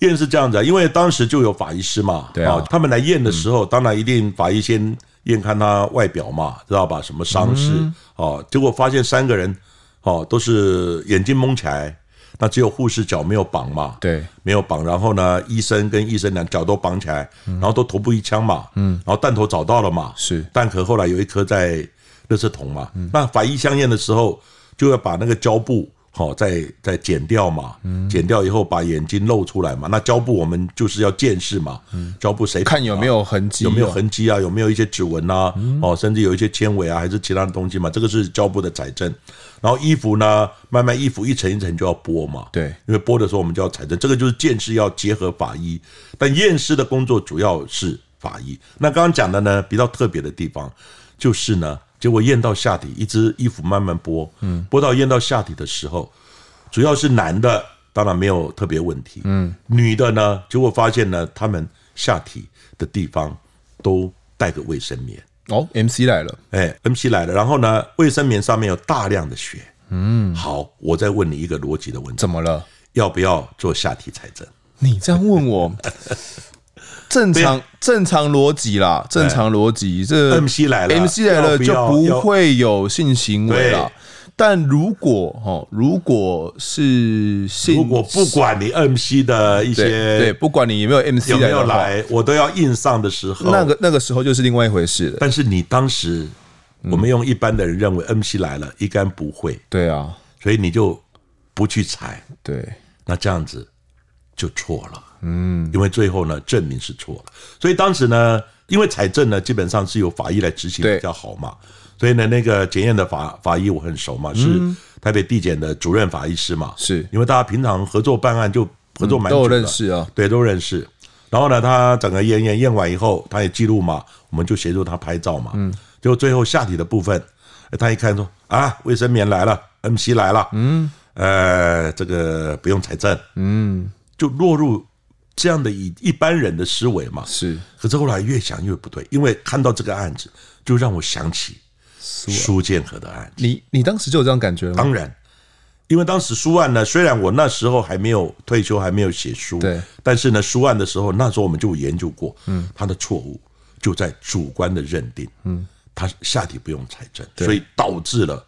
验是这样子，因为当时就有法医师嘛，对啊，他们来验的时候，当然一定法医先验看他外表嘛，知道吧？什么伤势？哦，结果发现三个人。哦，都是眼睛蒙起来，那只有护士脚没有绑嘛，对，没有绑。然后呢，医生跟医生两脚都绑起来，然后都头部一枪嘛，嗯，然后弹头找到了嘛，是弹壳后来有一颗在垃圾桶嘛，那法医相验的时候就要把那个胶布。好，再再剪掉嘛，剪掉以后把眼睛露出来嘛。那胶布我们就是要见识嘛，胶布谁看有没有痕迹，有没有痕迹啊？有没有一些指纹啊？哦，甚至有一些纤维啊，还是其他的东西嘛？这个是胶布的采证。然后衣服呢，慢慢衣服一层一层就要剥嘛，对，因为剥的时候我们就要采证。这个就是鉴识要结合法医，但验尸的工作主要是法医。那刚刚讲的呢，比较特别的地方就是呢。结果验到下体，一只衣服慢慢剥，嗯，剥到验到下体的时候，主要是男的，当然没有特别问题，嗯，女的呢，结果发现呢，他们下体的地方都带个卫生棉。哦，MC 来了，哎，MC 来了，然后呢，卫生棉上面有大量的血，嗯，好，我再问你一个逻辑的问题，怎么了？要不要做下体采证？你这样问我。[LAUGHS] 正常正常逻辑啦，正常逻辑，这 MC 来了，MC 来了就不会有性行为了。但如果哦，如果是性，如果不管你 MC 的一些，对，不管你有没有 MC 有没有来，我都要硬上的时候，那个那个时候就是另外一回事了。但是你当时，我们用一般的人认为 MC 来了，应该不会，对啊，所以你就不去踩，对，那这样子就错了。嗯，因为最后呢，证明是错了，所以当时呢，因为采证呢，基本上是由法医来执行比较好嘛，所以呢，那个检验的法法医我很熟嘛，是台北地检的主任法医师嘛，是。因为大家平常合作办案就合作蛮久的，都认识啊，对，都认识。然后呢，他整个验验验完以后，他也记录嘛，我们就协助他拍照嘛，嗯，就最后下体的部分，他一看说啊，卫生棉来了，MC 来了，嗯，呃，这个不用财政，嗯，就落入。这样的以一般人的思维嘛，是。可是后来越想越不对，因为看到这个案子，就让我想起苏建和的案子。你你当时就有这样感觉吗？当然，因为当时书案呢，虽然我那时候还没有退休，还没有写书，对。但是呢，书案的时候，那时候我们就研究过，嗯，他的错误就在主观的认定，嗯，他下体不用采证，所以导致了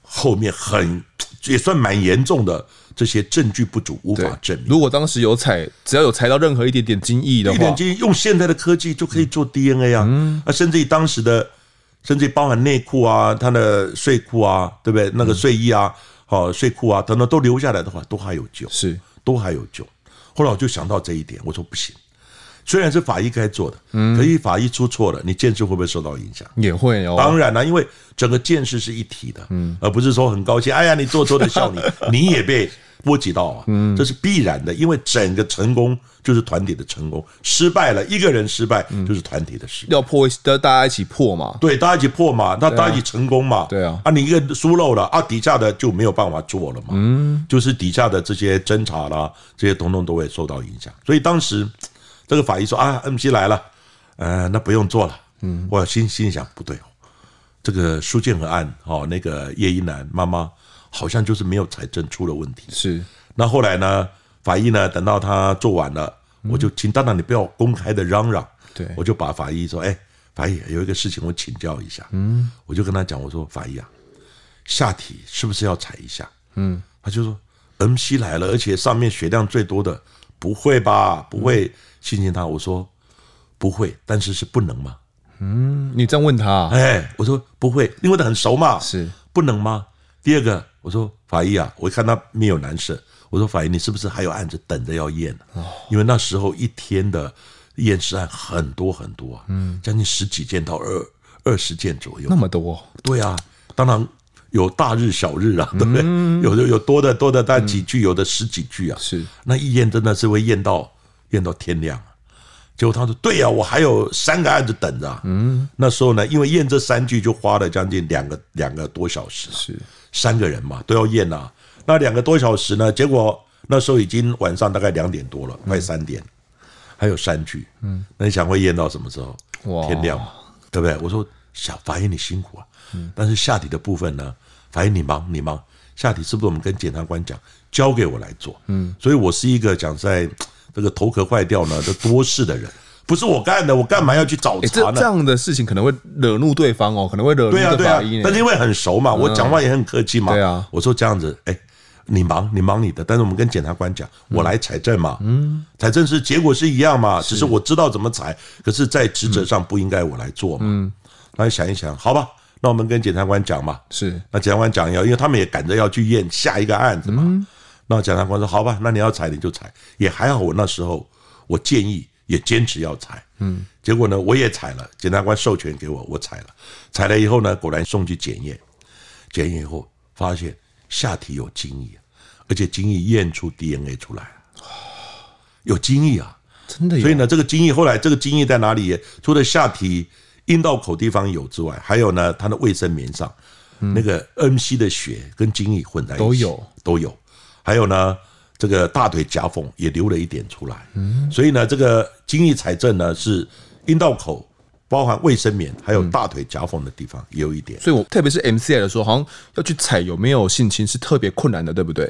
后面很也算蛮严重的。这些证据不足，无法证明。如果当时有采，只要有采到任何一点点精液的话，一点精液用现在的科技就可以做 DNA 啊，嗯、啊，甚至于当时的，甚至于包含内裤啊、他的睡裤啊，对不对？那个睡衣啊、好、嗯、睡裤啊等等都留下来的话，都还有救，是都还有救。后来我就想到这一点，我说不行。虽然是法医该做的，嗯，可是法医出错了，你鉴识会不会受到影响？也会哦。当然了，因为整个鉴识是一体的，嗯，而不是说很高兴，哎呀，你做错的笑你，[LAUGHS] 你也被波及到啊，嗯，这是必然的，因为整个成功就是团体的成功，失败了一个人失败就是团体的失败，要破要大家一起破嘛，对，大家一起破嘛，那大家一起成功嘛，对啊，啊，你一个疏漏了啊，底下的就没有办法做了嘛，嗯，就是底下的这些侦查啦，这些统统都会受到影响，所以当时。这个法医说啊，MC 来了，呃，那不用做了。嗯，我心心想不对哦，这个苏建和案哦，那个叶一楠妈妈好像就是没有财政出了问题。是，那后来呢，法医呢等到他做完了，我就请当然你不要公开的嚷嚷。对，我就把法医说，哎，法医有一个事情我请教一下。嗯，我就跟他讲，我说法医啊，下体是不是要踩一下？嗯，他就说 MC 来了，而且上面血量最多的，不会吧？不会。信信他，我说不会，但是是不能吗？嗯，你这样问他，哎，我说不会，因为他很熟嘛，是不能吗？第二个，我说法医啊，我一看他面有难色，我说法医，你是不是还有案子等着要验因为那时候一天的验尸案很多很多啊，嗯，将近十几件到二二十件左右，那么多？对啊，当然有大日小日啊，对不对？有的有多的多的，但几句，有的十几句啊，是那一验真的是会验到。验到天亮，结果他说：“对呀，我还有三个案子等着。”嗯，那时候呢，因为验这三句就花了将近两个两个多小时，是三个人嘛都要验呐。那两个多小时呢，结果那时候已经晚上大概两点多了，快三点，还有三句。嗯，那你想会验到什么时候？哇，天亮嘛，对不对？我说小法医你辛苦啊，嗯但是下体的部分呢，法医你忙你忙，下体是不是我们跟检察官讲，交给我来做？嗯，所以我是一个讲在。这个头壳坏掉呢，这多事的人，不是我干的，我干嘛要去找茬呢？这样的事情可能会惹怒对方哦，可能会惹怒对方。对啊，对啊，但是因为很熟嘛，我讲话也很客气嘛。对啊，我说这样子，哎，你忙你忙你的，但是我们跟检察官讲，我来采证嘛，嗯，采证是结果是一样嘛，只是我知道怎么采，可是，在职责上不应该我来做嘛，嗯，那想一想，好吧，那我们跟检察官讲嘛，是，那检察官讲要，因为他们也赶着要去验下一个案子嘛，那检察官说好吧，那你要采你就采，也还好，我那时候我建议也坚持要采，嗯，结果呢我也采了，检察官授权给我，我采了，采了以后呢，果然送去检验。检验以后发现下体有精液，而且精液验出 DNA 出来，有精液啊，真的有。所以呢，这个精液后来这个精液在哪里？除了下体阴道口地方有之外，还有呢，它的卫生棉上那个 N C 的血跟精液混在一起，都有都有。还有呢，这个大腿夹缝也留了一点出来。嗯，所以呢，这个精液采证呢是阴道口。包含卫生棉，还有大腿夹缝的地方也有一点，所以我特别是 MCI 的时候，好像要去采有没有性侵是特别困难的，对不对？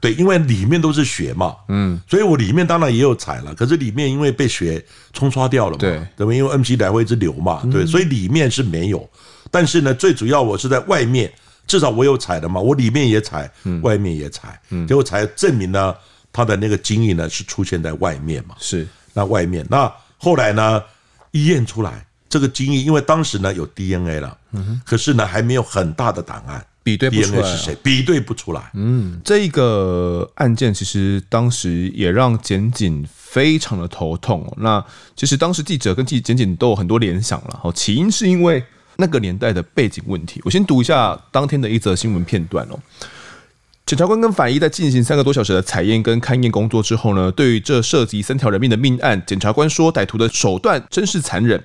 对，因为里面都是血嘛，嗯，所以我里面当然也有采了，可是里面因为被血冲刷掉了嘛，对，对吧？因为 MC 来回一直流嘛，对，所以里面是没有。但是呢，最主要我是在外面，至少我有踩的嘛，我里面也采，外面也采，结果才证明呢，他的那个精液呢是出现在外面嘛，是那外面，那后来呢一验出来。这个精液，因为当时呢有 DNA 了，嗯，可是呢还没有很大的档案比对不出来是谁比对不出来。嗯，这个案件其实当时也让检警非常的头痛。那其实当时记者跟记检警都有很多联想了。哦，起因是因为那个年代的背景问题。我先读一下当天的一则新闻片段哦。检察官跟法医在进行三个多小时的采验跟勘验工作之后呢，对于这涉及三条人命的命案，检察官说歹徒的手段真是残忍。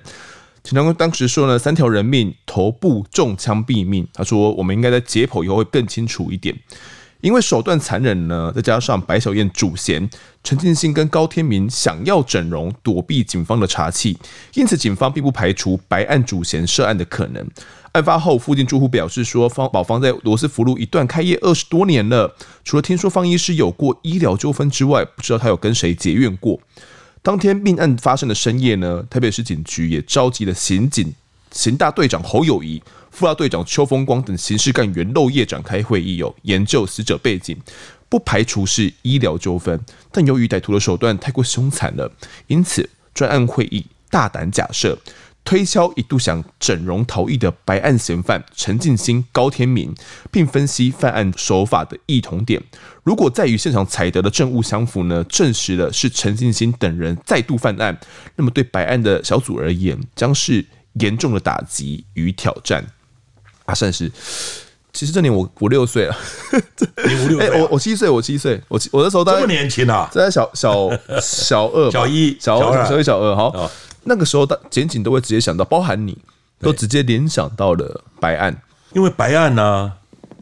检察官当时说呢，三条人命，头部中枪毙命。他说，我们应该在解剖以后会更清楚一点，因为手段残忍呢，再加上白小燕主嫌陈进兴跟高天明想要整容躲避警方的查缉，因此警方并不排除白案主嫌涉案的可能。案发后，附近住户表示说，方宝芳在罗斯福路一段开业二十多年了，除了听说方医师有过医疗纠纷之外，不知道他有跟谁结怨过。当天命案发生的深夜呢，台北市警局也召集了刑警、刑大队长侯友宜、副大队长邱风光等刑事干员漏夜展开会议，有研究死者背景，不排除是医疗纠纷，但由于歹徒的手段太过凶残了，因此专案会议大胆假设。推敲一度想整容逃逸的白案嫌犯陈进兴、高天明，并分析犯案手法的异同点。如果再与现场采得的证物相符呢，证实了是陈进兴等人再度犯案，那么对白案的小组而言，将是严重的打击与挑战。阿善是，其实这年我我六岁了，[LAUGHS] 你五六岁、啊？欸？我我七岁，我七岁，我我那时候大概这么年轻啊，在小小 [LAUGHS] 小二、小一、小二、小一、小二，好。那个时候，大检警都会直接想到，包含你，都直接联想到了白案，因为白案呢，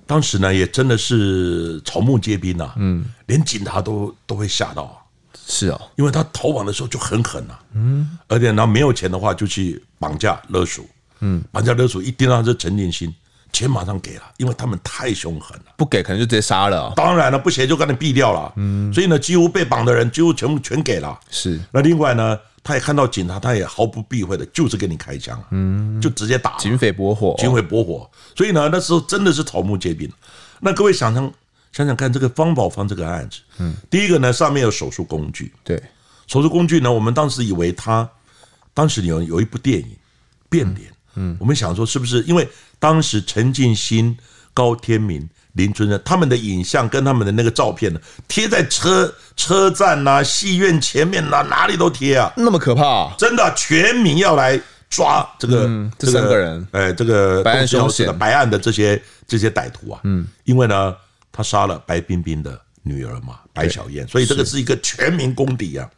当时呢也真的是草木皆兵呐，嗯，连警察都都会吓到，是啊，因为他逃亡的时候就很狠呐，嗯，而且呢没有钱的话就去绑架勒索，嗯，绑架勒索一盯到这陈建新，钱马上给了，因为他们太凶狠了，不给可能就直接杀了，当然了，不写就把你毙掉了，嗯，所以呢几乎被绑的人几乎全部全给了，是，那另外呢。他也看到警察，他也毫不避讳的，就是给你开枪，嗯，就直接打，警匪搏火，警匪搏火。所以呢，那时候真的是草木皆兵。那各位想想想想看，这个方宝芳这个案子，嗯，第一个呢，上面有手术工具，对，手术工具呢，我们当时以为他当时有有一部电影《变脸》，嗯，我们想说是不是因为当时陈进兴、高天明。林春生他们的影像跟他们的那个照片呢，贴在车车站呐、啊、戏院前面呐、啊，哪里都贴啊，那么可怕、啊，真的，全民要来抓这个、嗯、这三个人，哎，这个白案凶嫌的白案的这些这些歹徒啊，嗯，因为呢，他杀了白冰冰的女儿嘛。白小燕，所以这个是一个全民公敌啊。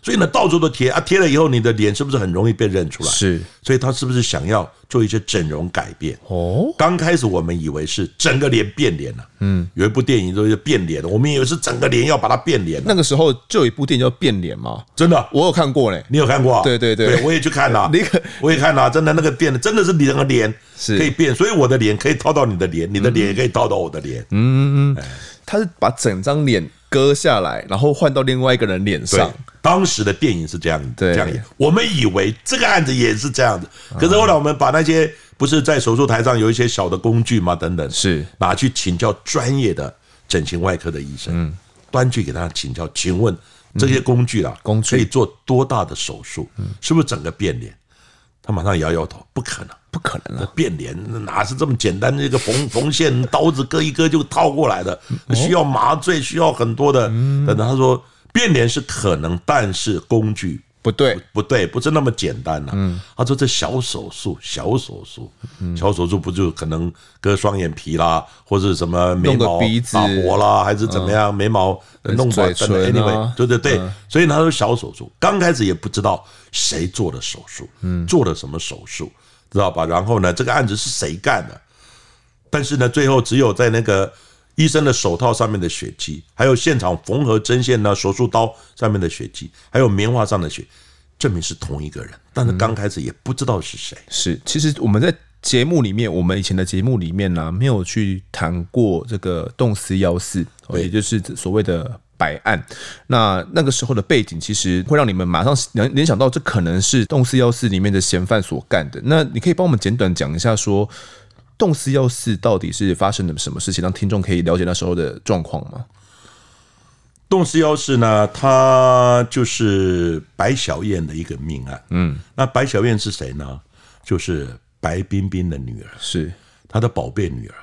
所以呢，到处都贴啊，贴了以后，你的脸是不是很容易被认出来？是，所以他是不是想要做一些整容改变？哦，刚开始我们以为是整个脸变脸了。嗯，有一部电影就是变脸的，我们以为是整个脸要把它变脸。那个时候就有一部电影叫《变脸》嘛，真的，我有看过嘞。你有看过啊？对对对，我也去看 [LAUGHS] 了。[LAUGHS] 那个我也看了，真的那个变的真的是你的脸是可以变，所以我的脸可以套到你的脸，你的脸也可以套到我的脸。嗯嗯，他是把整张脸。割下来，然后换到另外一个人脸上。当时的电影是这样，这样演。我们以为这个案子也是这样子，可是后来我们把那些不是在手术台上有一些小的工具嘛，等等，是拿去请教专业的整形外科的医生，嗯端去给他请教，请问这些工具啊，工具可以做多大的手术？是不是整个变脸？他马上摇摇头，不可能，不可能啊！变脸哪是这么简单？的？一个缝 [LAUGHS] 缝线，刀子割一割就套过来的，需要麻醉，需要很多的。等等，他说变脸是可能，但是工具。不对，不对，不是那么简单呐。嗯，他说这小手术，小手术，小手术不就可能割双眼皮啦，或者什么眉毛打薄啦，还是怎么样，眉毛弄短等等。Anyway，对对对，所以他说小手术，刚开始也不知道谁做的手术，嗯，做了什么手术，知道吧？然后呢，这个案子是谁干的？但是呢，最后只有在那个。医生的手套上面的血迹，还有现场缝合针线呢，手术刀上面的血迹，还有棉花上的血，证明是同一个人。但是刚开始也不知道是谁。是，其实我们在节目里面，我们以前的节目里面呢、啊，没有去谈过这个冻尸幺四，也就是所谓的白案。那那个时候的背景，其实会让你们马上联联想到，这可能是动四幺四里面的嫌犯所干的。那你可以帮我们简短讲一下说。冻尸幺四到底是发生了什么事情，让听众可以了解那时候的状况吗？洞四幺四呢，它就是白小燕的一个命案。嗯，那白小燕是谁呢？就是白冰冰的女儿，是她的宝贝女儿。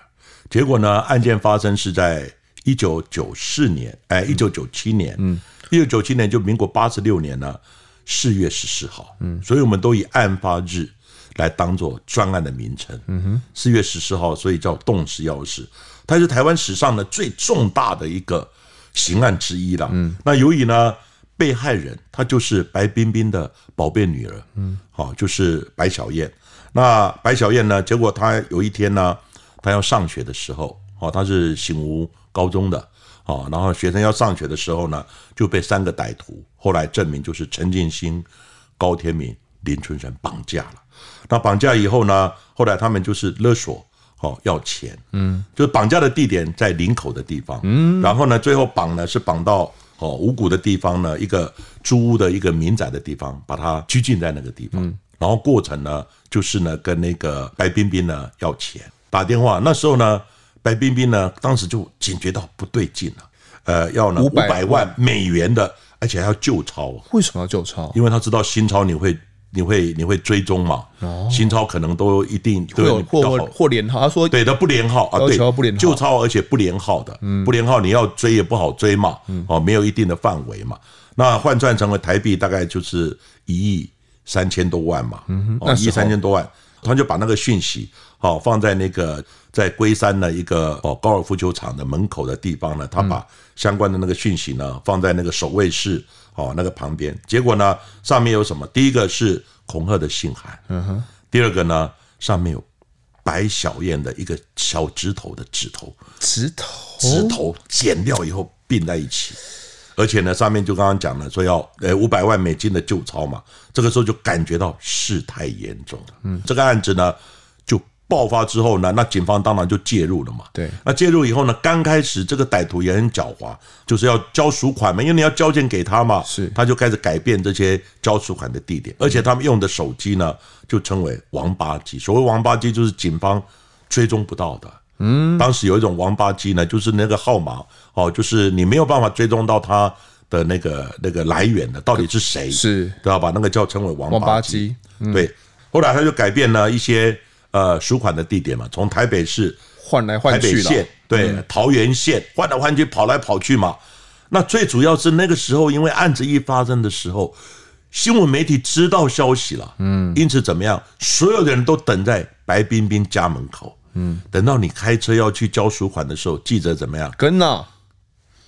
结果呢，案件发生是在一九九四年，哎，一九九七年，嗯，一九九七年就民国八十六年呢，四月十四号，嗯，所以我们都以案发日。来当做专案的名称，嗯哼，四月十四号，所以叫冻尸幺四，它是台湾史上的最重大的一个刑案之一了。嗯，那由于呢，被害人她就是白冰冰的宝贝女儿，嗯，好，就是白小燕。那白小燕呢，结果她有一天呢，她要上学的时候，哦，她是醒吾高中的，哦，然后学生要上学的时候呢，就被三个歹徒，后来证明就是陈进兴、高天明、林春生绑架了。那绑架以后呢？后来他们就是勒索，哦，要钱，嗯，就是绑架的地点在林口的地方，嗯，然后呢，最后绑呢是绑到哦五谷的地方呢，一个租屋的一个民宅的地方，把他拘禁在那个地方，嗯然后过程呢就是呢跟那个白冰冰呢要钱，打电话，那时候呢白冰冰呢当时就警觉到不对劲了，呃，要呢五百万美元的，而且还要旧钞，为什么要旧钞？因为他知道新钞你会。你会你会追踪嘛？哦，新钞可能都一定都有或或连号。他说对的，不连号啊，对，旧钞而且不连号的，不连号你要追也不好追嘛，哦，没有一定的范围嘛。那换算成为台币大概就是一亿三千多万嘛，哦，一亿三千多万，他就把那个讯息好放在那个在龟山的一个哦高尔夫球场的门口的地方呢，他把相关的那个讯息呢放在那个守卫室。哦，那个旁边，结果呢，上面有什么？第一个是恐吓的信函，嗯哼。第二个呢，上面有白小燕的一个小指头的指头，指头，指头剪掉以后并在一起，而且呢，上面就刚刚讲了，说要呃五百万美金的旧钞嘛，这个时候就感觉到事态严重了。嗯，这个案子呢。爆发之后呢，那警方当然就介入了嘛。对，那介入以后呢，刚开始这个歹徒也很狡猾，就是要交赎款嘛，因为你要交钱给他嘛。是，他就开始改变这些交赎款的地点，而且他们用的手机呢，就称为王八机。所谓王八机，就是警方追踪不到的。嗯，当时有一种王八机呢，就是那个号码哦，就是你没有办法追踪到他的那个那个来源的，到底是谁？是，知道吧？那个叫称为王八机。对，后来他就改变了一些。呃，赎款的地点嘛，从台北市换来换去，台北县对、嗯、桃园县换来换去，跑来跑去嘛。那最主要是那个时候，因为案子一发生的时候，新闻媒体知道消息了，嗯，因此怎么样，所有的人都等在白冰冰家门口，嗯，等到你开车要去交赎款的时候，记者怎么样？跟呐。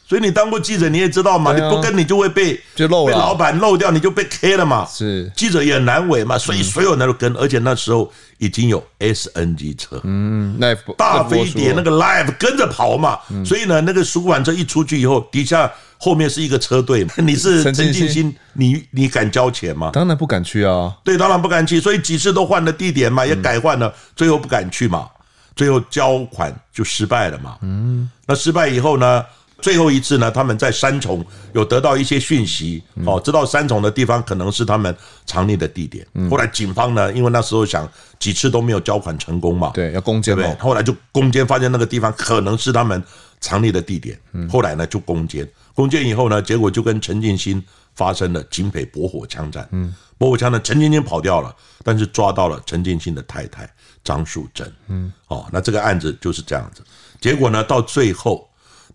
所以你当过记者，你也知道嘛，你不跟你就会被就漏，被老板漏掉，你就被 K 了嘛。是记者也难为嘛，所以所有人都跟，而且那时候已经有 SNG 车，嗯，大飞碟那个 Live 跟着跑嘛，所以呢，那个赎款车一出去以后，底下后面是一个车队嘛。[LAUGHS] 你是陈进兴，你你敢交钱吗？当然不敢去啊。对，当然不敢去，所以几次都换了地点嘛，也改换了，最后不敢去嘛，最后交款就失败了嘛。嗯，那失败以后呢？最后一次呢，他们在三重有得到一些讯息，哦，知道三重的地方可能是他们藏匿的地点。后来警方呢，因为那时候想几次都没有交款成功嘛，对，要攻坚嘛，后来就攻坚发现那个地方可能是他们藏匿的地点。后来呢，就攻坚，攻坚以后呢，结果就跟陈进兴发生了警匪搏火枪战。嗯，搏火枪呢，陈进兴跑掉了，但是抓到了陈进兴的太太张树珍。嗯，哦，那这个案子就是这样子。结果呢，到最后，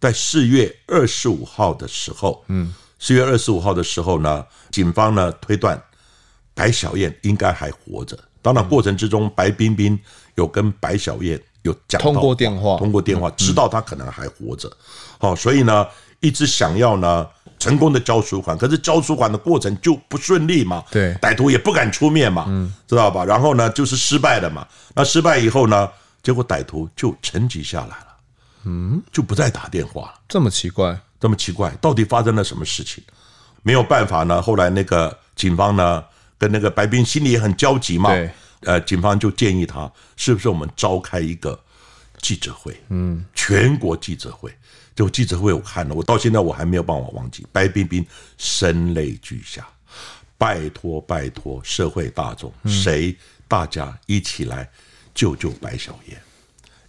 在四月二十五号的时候，嗯，四月二十五号的时候呢，警方呢推断白小燕应该还活着。当然，过程之中，白冰冰有跟白小燕有讲通过电话，通过电话知道她可能还活着。好，所以呢，一直想要呢成功的交赎款，可是交赎款的过程就不顺利嘛。对，歹徒也不敢出面嘛，嗯，知道吧？然后呢，就是失败了嘛。那失败以后呢，结果歹徒就沉寂下来了，嗯，就不再打电话了。这么奇怪，这么奇怪，到底发生了什么事情？没有办法呢。后来那个警方呢？跟那个白冰心里也很焦急嘛，对，呃，警方就建议他，是不是我们召开一个记者会，嗯，全国记者会。就记者会我看了，我到现在我还没有办法忘记，白冰冰声泪俱下，拜托拜托社会大众，谁大家一起来救救白小燕，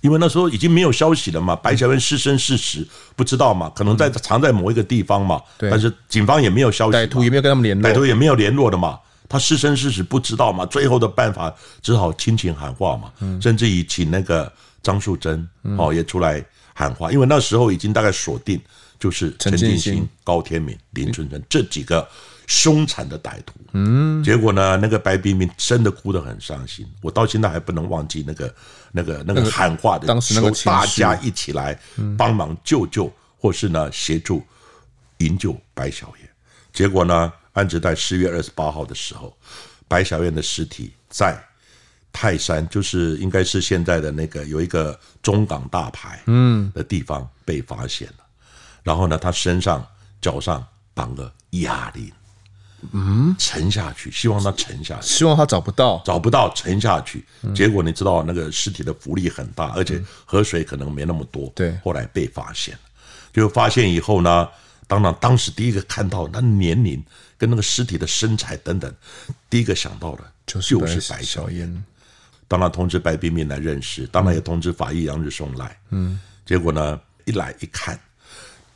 因为那时候已经没有消息了嘛，白晓燕是生是死不知道嘛，可能在藏在某一个地方嘛，但是警方也没有消息，歹徒也没有跟他们联络，歹徒也没有联络的嘛。他是生是死不知道嘛？最后的办法只好亲情喊话嘛，甚至于请那个张树珍哦也出来喊话，因为那时候已经大概锁定就是陈进兴、高天明、林春生这几个凶残的歹徒。嗯，结果呢，那个白冰冰真的哭得很伤心，我到现在还不能忘记那个那个那个喊话的，求大家一起来帮忙救救，或是呢协助营救白小燕。结果呢？安子在四月二十八号的时候，白小燕的尸体在泰山，就是应该是现在的那个有一个中港大排嗯的地方被发现了。然后呢，他身上脚上绑了哑铃，嗯，沉下去，希望他沉下去，希望他找不到，找不到沉下去。结果你知道，那个尸体的浮力很大，而且河水可能没那么多。对，后来被发现了，就发现以后呢，当然当时第一个看到那年龄。跟那个尸体的身材等等，第一个想到的就是白小燕。当然通知白冰冰来认识，当然也通知法医杨日松来。嗯，结果呢，一来一看，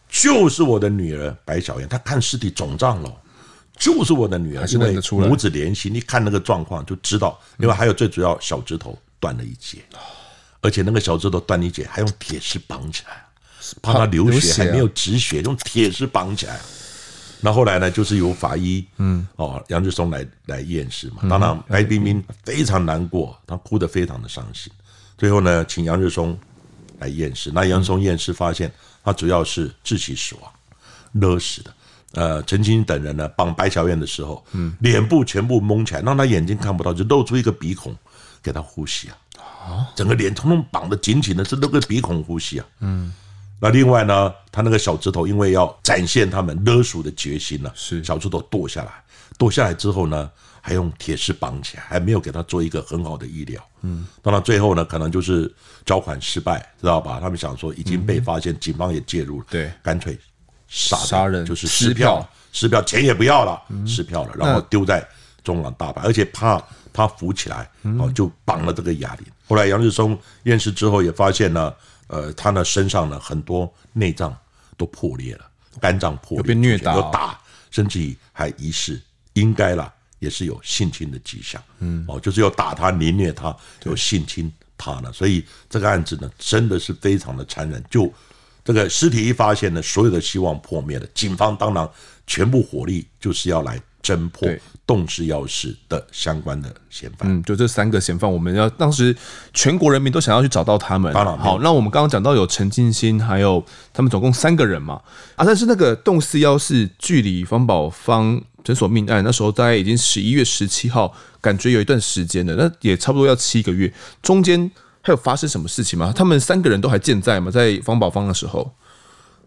就是我的女儿白小燕。她看尸体肿胀了，就是我的女儿，因为母子连心，你看那个状况就知道。另外还有最主要，小指头断了一截，而且那个小指头断一截还用铁丝绑起来，怕他流血还没有止血，用铁丝绑起来。那后来呢，就是由法医，嗯，哦，杨志松来来验尸嘛。当然，白冰冰非常难过，她哭得非常的伤心。最后呢，请杨志松来验尸。那杨志松验尸发现，他主要是窒息死亡，勒死的。呃，陈清等人呢，绑白小燕的时候，嗯，脸部全部蒙起来，让他眼睛看不到，就露出一个鼻孔给他呼吸啊。啊，整个脸通通绑得紧紧的，是那个鼻孔呼吸啊。嗯。那另外呢，他那个小指头，因为要展现他们勒索的决心呢，是小指头剁下来，剁下来之后呢，还用铁丝绑起来，还没有给他做一个很好的医疗。嗯，当然最后呢，可能就是交款失败，知道吧？他们想说已经被发现，警方也介入了，对，干脆杀杀人，就是撕票，撕票，钱也不要了，撕票了，然后丢在中港大排，而且怕他浮起来，哦，就绑了这个哑铃。后来杨日松验尸之后也发现呢。呃，他呢身上呢很多内脏都破裂了，肝脏破裂，有被虐打，有打，甚至于还疑似应该啦，也是有性侵的迹象。嗯，哦，就是要打他、凌虐他，有性侵他呢。所以这个案子呢，真的是非常的残忍。就这个尸体一发现呢，所有的希望破灭了。警方当然全部火力就是要来。侦破动之要事的相关的嫌犯，嗯，就这三个嫌犯，我们要当时全国人民都想要去找到他们。当然，好，那我们刚刚讲到有陈进兴，还有他们总共三个人嘛，啊，但是那个动四幺四距离方宝芳诊所命案那时候大概已经十一月十七号，感觉有一段时间了，那也差不多要七个月，中间还有发生什么事情吗？他们三个人都还健在吗？在方宝芳的时候？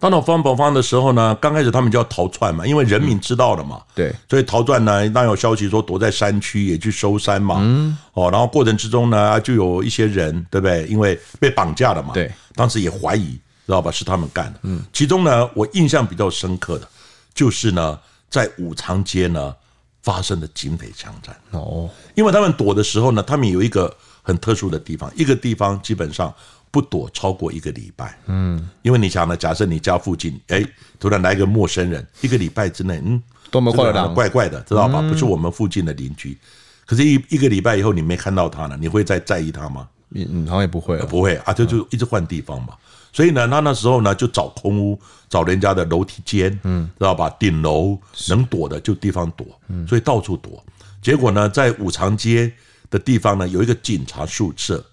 当到方宝芳的时候呢，刚开始他们就要逃窜嘛，因为人民知道了嘛，对，所以逃窜呢，当有消息说躲在山区也去搜山嘛，嗯，哦，然后过程之中呢，就有一些人，对不对？因为被绑架了嘛，对，当时也怀疑，知道吧？是他们干的，嗯，其中呢，我印象比较深刻的，就是呢，在武长街呢发生的警匪枪战哦，因为他们躲的时候呢，他们有一个很特殊的地方，一个地方基本上不躲超过一个礼拜。嗯，因为你想呢，假设你家附近，哎，突然来一个陌生人，一个礼拜之内，嗯，多么快乐，怪怪的，知道吧？不是我们附近的邻居，可是一一个礼拜以后你没看到他呢，你会再在意他吗？嗯，好像也不会，不会啊，就就一直换地方嘛。所以呢，他那时候呢就找空屋，找人家的楼梯间，嗯，知道吧？顶楼能躲的就地方躲，所以到处躲。结果呢，在五常街的地方呢，有一个警察宿舍。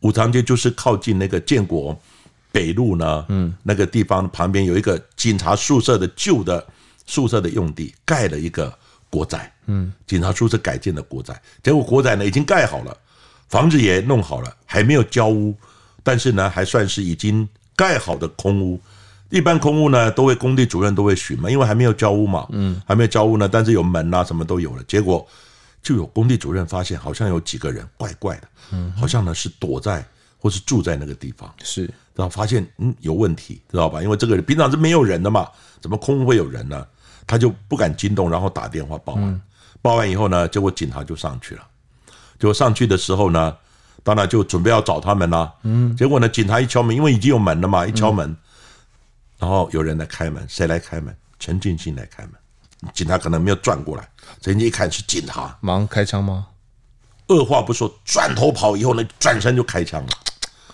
五常街就是靠近那个建国北路呢，嗯，那个地方旁边有一个警察宿舍的旧的宿舍的用地，盖了一个国宅，嗯，警察宿舍改建的国宅。结果国宅呢已经盖好了，房子也弄好了，还没有交屋，但是呢还算是已经盖好的空屋。一般空屋呢都会工地主任都会巡嘛，因为还没有交屋嘛，嗯，还没有交屋呢，但是有门啊什么都有了。结果。就有工地主任发现，好像有几个人怪怪的，嗯，好像呢是躲在或是住在那个地方，是，然后发现嗯有问题，知道吧？因为这个人平常是没有人的嘛，怎么空会有人呢？他就不敢惊动，然后打电话报案，报案以后呢，结果警察就上去了，结果上去的时候呢，当然就准备要找他们啦，嗯，结果呢，警察一敲门，因为已经有门了嘛，一敲门，然后有人来开门，谁来开门？陈进兴来开门。警察可能没有转过来，人家一看是警察，马上开枪吗？二话不说，转头跑以后呢，转身就开枪了。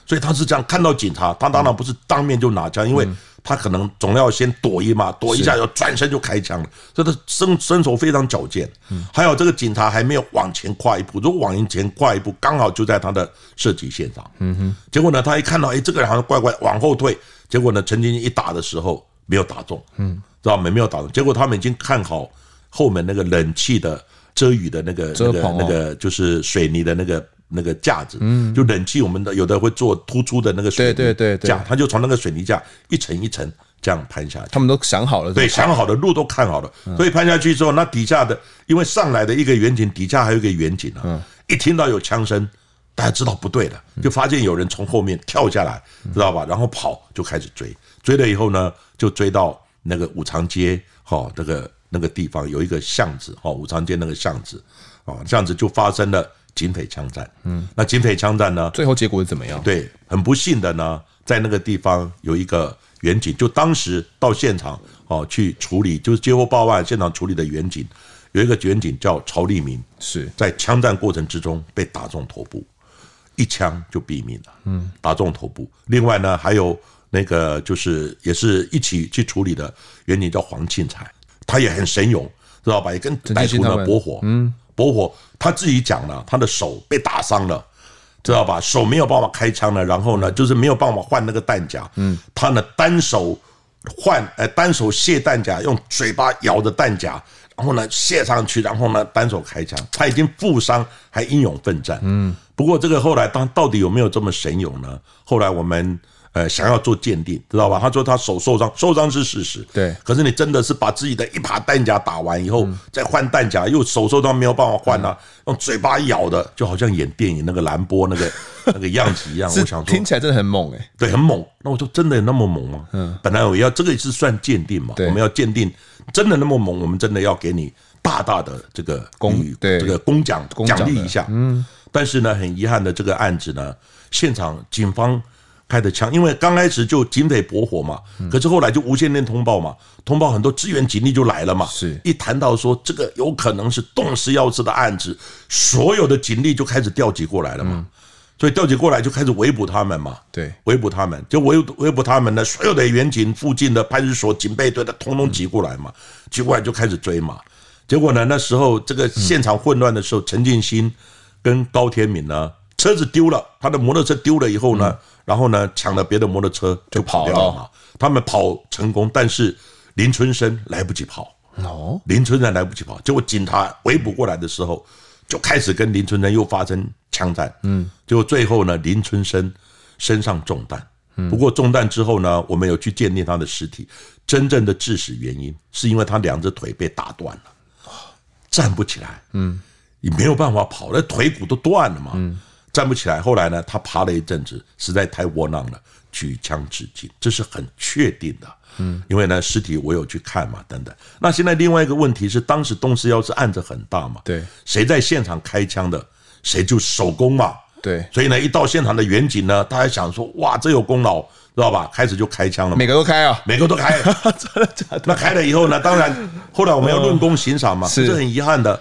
所以他是这样看到警察，他当然不是当面就拿枪，因为他可能总要先躲一嘛，躲一下要转身就开枪了。所以他身身手非常矫健。还有这个警察还没有往前跨一步，如果往前跨一步，刚好就在他的射击线上。嗯哼。结果呢，他一看到，哎，这个人好像怪怪，往后退。结果呢，陈进一打的时候没有打中。嗯。知道没？没有打中，结果他们已经看好后门那个冷气的遮雨的那个那个那个就是水泥的那个那个架子，嗯，就冷气我们的有的会做突出的那个水泥架，他就从那个水泥架一层一层这样攀下去。他们都想好了，对，想好了路都看好了，所以攀下去之后，那底下的因为上来的一个远景，底下还有一个远景啊，一听到有枪声，大家知道不对了，就发现有人从后面跳下来，知道吧？然后跑就开始追，追了以后呢，就追到。那个五常街，哈，那个那个地方有一个巷子，哈，五常街那个巷子，啊，这样子就发生了警匪枪战。嗯，那警匪枪战呢，最后结果是怎么样？对，很不幸的呢，在那个地方有一个远警，就当时到现场，哦，去处理，就是接获报案现场处理的远警，有一个员警叫曹立明，是在枪战过程之中被打中头部，一枪就毙命了。嗯，打中头部。另外呢，还有。那个就是也是一起去处理的，原名叫黄庆才，他也很神勇，知道吧？也跟歹徒呢搏火，嗯，搏火。他自己讲了，他的手被打伤了，知道吧？手没有办法开枪了，然后呢，就是没有办法换那个弹夹，嗯，他呢单手换，呃，单手卸弹夹，用嘴巴咬着弹夹，然后呢卸上去，然后呢单手开枪。他已经负伤，还英勇奋战，嗯。不过这个后来当到底有没有这么神勇呢？后来我们。呃，想要做鉴定，知道吧？他说他手受伤，受伤是事实。对。可是你真的是把自己的一把弹夹打完以后，再换弹夹，又手受伤没有办法换啊，用嘴巴咬的，就好像演电影那个蓝波那个 [LAUGHS] 那个样子一样。我想说，听起来真的很猛哎。对，很猛。那我就真的有那么猛吗？嗯。本来我要这个也是算鉴定嘛，我们要鉴定真的那么猛，我们真的要给你大大的这个功，对这个功奖奖励一下。嗯。但是呢，很遗憾的这个案子呢，现场警方。开的枪，因为刚开始就警匪搏火嘛，可是后来就无线电通报嘛，通报很多支援警力就来了嘛。是一谈到说这个有可能是动尸要刺的案子，所有的警力就开始调集过来了嘛。所以调集过来就开始围捕他们嘛。对，围捕他们就围围捕他们呢，所有的远警、附近的派出所、警备队的通通挤过来嘛，挤过来就开始追嘛。结果呢，那时候这个现场混乱的时候，陈进兴跟高天敏呢，车子丢了，他的摩托车丢了以后呢。然后呢，抢了别的摩托车就跑掉了嘛。他们跑成功，但是林春生来不及跑。哦，林春生来不及跑，结果警察围捕过来的时候，就开始跟林春生又发生枪战。嗯，结果最后呢，林春生身上中弹。不过中弹之后呢，我们有去鉴定他的尸体，真正的致死原因是因为他两只腿被打断了，站不起来。嗯，你没有办法跑，那腿骨都断了嘛。嗯。站不起来，后来呢，他爬了一阵子，实在太窝囊了，举枪自尽，这是很确定的。嗯，因为呢，尸体我有去看嘛，等等。那现在另外一个问题是，当时冻尸要是案子很大嘛，对，谁在现场开枪的，谁就首功嘛。对，所以呢，一到现场的远景呢，大家想说，哇，这有功劳，知道吧？开始就开枪了，每个都开啊，每个都开。[LAUGHS] 真的假的？那开了以后呢，当然后来我们要论功行赏嘛，是很遗憾的。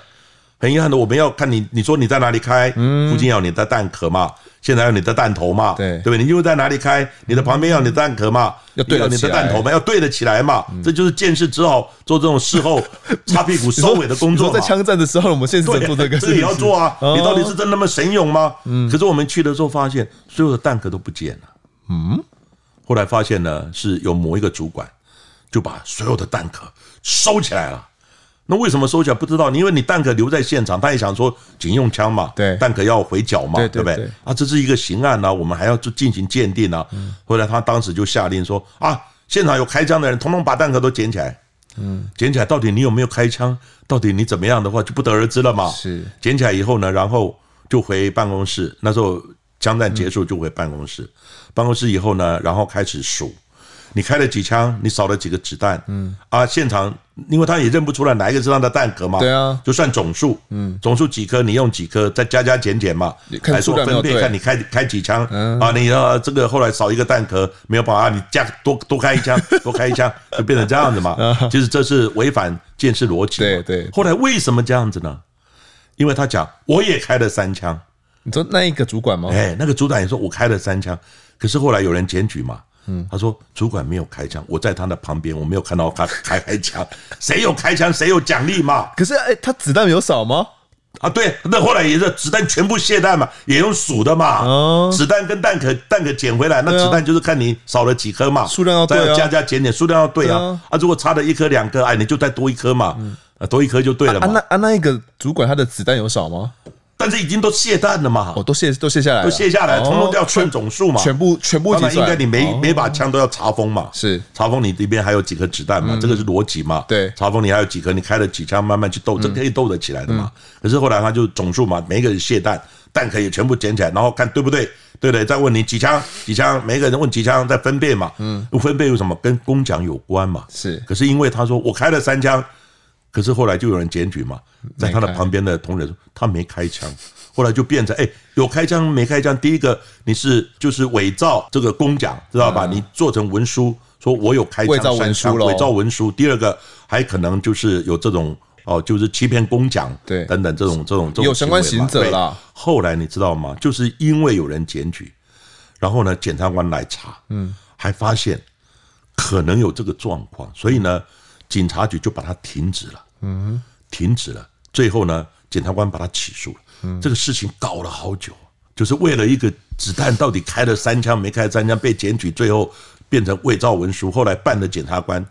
很遗憾的，我们要看你，你说你在哪里开，附近要你的弹壳嘛，现在要你的弹头嘛，对对不对？你就在哪里开，你的旁边要你的弹壳嘛，要对到你的弹头嘛，要对得起来嘛，这就是见识只好做这种事后 [LAUGHS] 擦屁股收尾的工作。在枪战的时候，我们现在做这个，这也要做啊。你到底是真那么神勇吗？嗯。可是我们去的时候发现，所有的弹壳都不见了。嗯。后来发现呢，是有某一个主管就把所有的弹壳收起来了。那为什么收起来不知道？因为你弹壳留在现场，他也想说警用枪嘛，对，弹壳要回缴嘛，对不对？啊，这是一个刑案呢，我们还要做进行鉴定呢。后来他当时就下令说啊，现场有开枪的人，统统把弹壳都捡起来。嗯，捡起来，到底你有没有开枪？到底你怎么样的话，就不得而知了嘛。是，捡起来以后呢，然后就回办公室。那时候枪战结束就回办公室，办公室以后呢，然后开始数。你开了几枪？你少了几个子弹？嗯啊，现场因为他也认不出来哪一个是他的弹壳嘛，对啊，就算总数，嗯，总数几颗，你用几颗，再加加减减嘛，来做分配，看你开开几枪，啊，你要这个后来少一个弹壳没有办法，你加多多开一枪，[LAUGHS] 多开一枪，就变成这样子嘛。[LAUGHS] 其实这是违反剑士逻辑。对对。后来为什么这样子呢？因为他讲我也开了三枪。你说那一个主管吗？哎，那个主管也说我开了三枪，可是后来有人检举嘛。嗯，他说主管没有开枪，我在他的旁边，我没有看到他开开枪。[LAUGHS] 谁有开枪，谁有奖励嘛？可是，哎，他子弹有少吗？啊，对，那后来也是子弹全部卸弹嘛，也用数的嘛。哦，子弹跟弹壳弹壳捡回来，那子弹就是看你少了几颗嘛，数量要对，加加减减，数量要对啊。啊，如果差了一颗两颗，哎，你就再多一颗嘛，啊，多一颗就对了嘛。啊，那啊那一个主管他的子弹有少吗？但是已经都卸弹了嘛？哦，都卸都卸下来，都卸下来，统统都要算总数嘛？全部全部，那应该你每每把枪都要查封嘛？是查封你这边还有几颗子弹嘛？这个是逻辑嘛？对，查封你还有几颗，你开了几枪，慢慢去斗，这可以斗得起来的嘛？可是后来他就总数嘛，每一个人卸弹，弹可以全部捡起来，然后看对不对？对对，再问你几枪几枪，每个人问几枪，再分辨嘛？嗯，分辨有什么？跟工奖有关嘛？是。可是因为他说我开了三枪，可是后来就有人检举嘛，在他的旁边的同仁说他没开枪。后来就变成哎，有开枪没开枪？第一个你是就是伪造这个公奖，知道吧？你做成文书，说我有开枪，伪造文书，伪造文书。第二个还可能就是有这种哦，就是欺骗公奖，对，等等这种这种这种有相关行者啦。后来你知道吗？就是因为有人检举，然后呢，检察官来查，嗯，还发现可能有这个状况，所以呢，警察局就把他停职了，嗯，停职了。最后呢，检察官把他起诉了。这个事情搞了好久，就是为了一个子弹到底开了三枪没开三枪被检举，最后变成伪造文书。后来办的检察官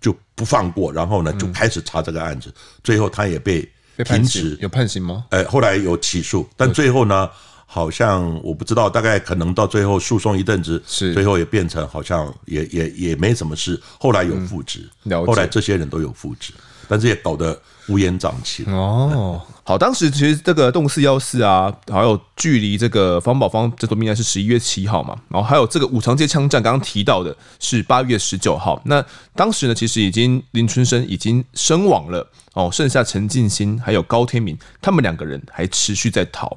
就不放过，然后呢就开始查这个案子，最后他也被停职。有判刑吗？哎，后来有起诉，但最后呢，好像我不知道，大概可能到最后诉讼一阵子，是最后也变成好像也也也没什么事。后来有复职，后来这些人都有复职，但是也搞得乌烟瘴气哦。好，当时其实这个动四幺四啊，还有距离这个方宝方这座命案是十一月七号嘛，然后还有这个五常街枪战，刚刚提到的是八月十九号。那当时呢，其实已经林春生已经身亡了哦，剩下陈进兴还有高天明，他们两个人还持续在逃。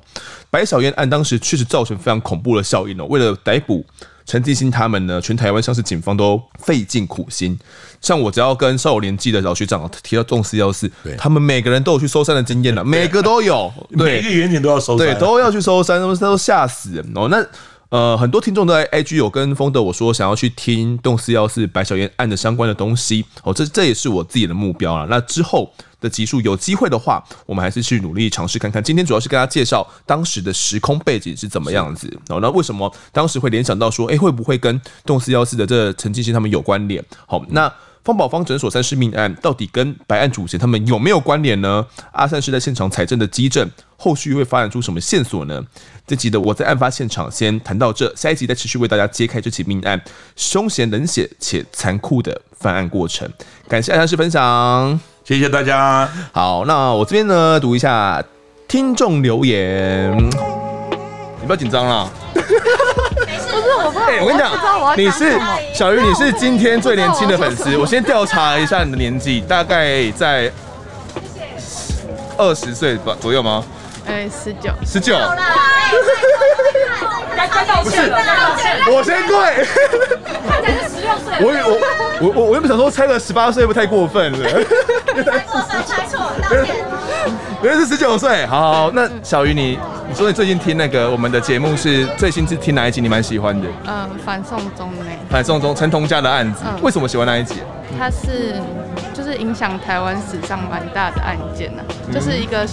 白小燕案当时确实造成非常恐怖的效应哦，为了逮捕。陈继兴他们呢，全台湾像是警方都费尽苦心。像我只要跟稍有年纪的老学长提到动四幺四，他们每个人都有去搜山的经验了，每个都有，[LAUGHS] 每个员警都要搜山，对，都要去搜山，他们都吓死人哦。那呃，很多听众都在 IG 有跟丰德我说想要去听动四幺四白小燕案的相关的东西哦，这这也是我自己的目标了。那之后。的集数有机会的话，我们还是去努力尝试看看。今天主要是跟大家介绍当时的时空背景是怎么样子。哦，那为什么当时会联想到说，哎、欸，会不会跟动四幺四的这陈进兴他们有关联？好，那方宝芳诊所三尸命案到底跟白案主嫌他们有没有关联呢？阿善是在现场采证的基证，后续会发展出什么线索呢？这集的我在案发现场先谈到这，下一集再持续为大家揭开这起命案凶险、冷血且残酷的犯案过程。感谢阿善师分享。谢谢大家。好，那我这边呢，读一下听众留言。你不要紧张啦。不是我不，哎，我跟你讲，你是小鱼，你是今天最年轻的粉丝。我先调查一下你的年纪，大概在二十岁吧左右吗？哎，十九，十九。不是，我先跪。看起来是十六岁。我我我我我原本想说猜个十八岁不太过分了？猜错，猜错，道歉。[LAUGHS] 原来是十九岁。好，好，那小鱼你你说你最近听那个我们的节目是最新是听哪一集？你蛮喜欢的？嗯，反送中呢。反送中陈同佳的案子，为什么喜欢那一集？他是就是影响台湾史上蛮大的案件呢，就是一个。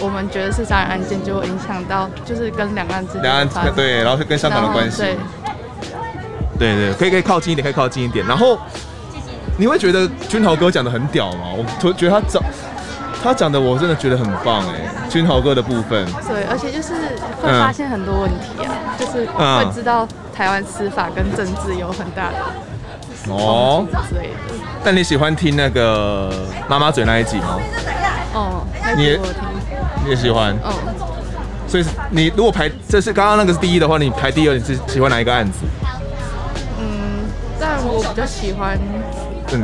我们觉得是杀人案件，就会影响到，就是跟两岸之间，两岸对，然后是跟香港的关系，对，对对，可以可以靠近一点，可以靠近一点。然后，你会觉得君豪哥讲的很屌吗？我觉得他讲他讲的，我真的觉得很棒哎，君豪哥的部分。对，而且就是会发现很多问题啊，嗯、就是会知道台湾司法跟政治有很大的哦之类的。但你喜欢听那个妈妈嘴那一集吗？哦，你也听。你也喜欢，嗯，所以你如果排，这是刚刚那个是第一的话，你排第二，你是喜欢哪一个案子？嗯，但我比较喜欢，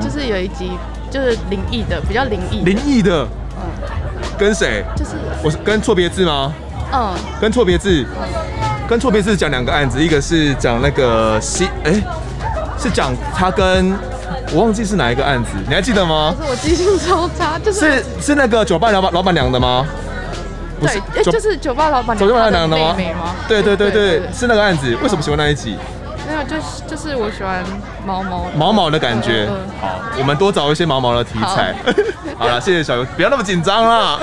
就是有一集就是灵异的，比较灵异。灵异的，嗯，跟谁？就是我是跟错别字吗？嗯，跟错别字，跟错别字讲两个案子，一个是讲那个西，哎、欸，是讲他跟我忘记是哪一个案子，你还记得吗？是我记性超差，就是是是那个酒吧老板老板娘的吗？对，就是酒吧老板娘的妹妹吗？对对对对，是那个案子。为什么喜欢那一集？没有，就是就是我喜欢毛毛毛毛的感觉。好，我们多找一些毛毛的题材。好 [LAUGHS] 了，谢谢小游，不要那么紧张啦。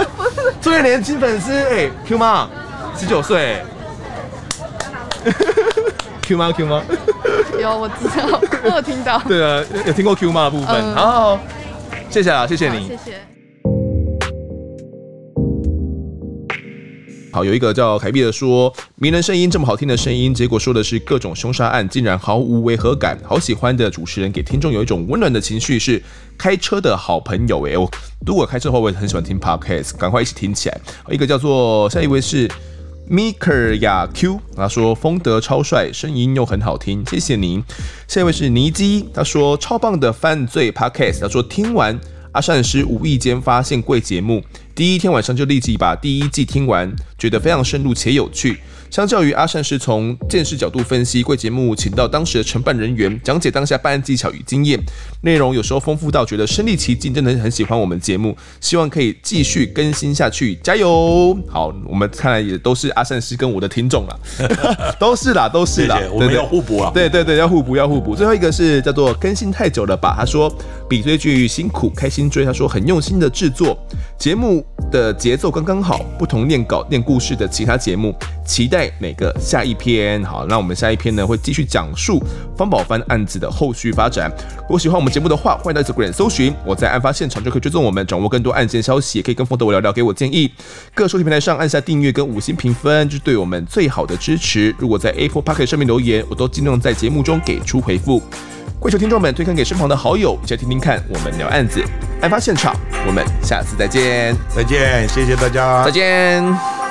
作 [LAUGHS] 为年轻粉丝，哎，Q 妈，十九岁。[LAUGHS] Q 妈，Q 妈。有，我知道，我有听到。对啊，有听过 Q 妈的部分。好，谢谢啊，谢谢你。谢谢。好，有一个叫凯碧的说，迷人声音这么好听的声音，结果说的是各种凶杀案，竟然毫无违和感。好喜欢的主持人，给听众有一种温暖的情绪，是开车的好朋友。哎，我如果开车的话，我也很喜欢听 Podcast，赶快一起听起来。一个叫做下一位是 Miker 雅 Q，他说风德超帅，声音又很好听，谢谢您。下一位是尼基，他说超棒的犯罪 Podcast，他说听完阿善师无意间发现贵节目。第一天晚上就立即把第一季听完，觉得非常深入且有趣。相较于阿善是从见识角度分析贵节目，请到当时的承办人员讲解当下办案技巧与经验，内容有时候丰富到觉得身临其境，真的很喜欢我们节目，希望可以继续更新下去，加油！好，我们看来也都是阿善师跟我的听众了，[LAUGHS] 都是啦，都是啦，我们要互补啊，对对对，要互补，要互补。最后一个是叫做更新太久了吧？他说比追剧辛苦，开心追。他说很用心的制作节目。的节奏刚刚好，不同念稿念故事的其他节目，期待每个下一篇？好，那我们下一篇呢会继续讲述方宝帆案子的后续发展。如果喜欢我们节目的话，欢迎到 Instagram 搜寻我在案发现场就可以追踪我们，掌握更多案件消息，也可以跟风德我聊聊，给我建议。各收听平台上按下订阅跟五星评分，就是对我们最好的支持。如果在 Apple Podcast 上面留言，我都尽量在节目中给出回复。跪求听众们推荐给身旁的好友，一起来听听看我们聊案子。案发现场，我们下次再见，再见，谢谢大家，再见。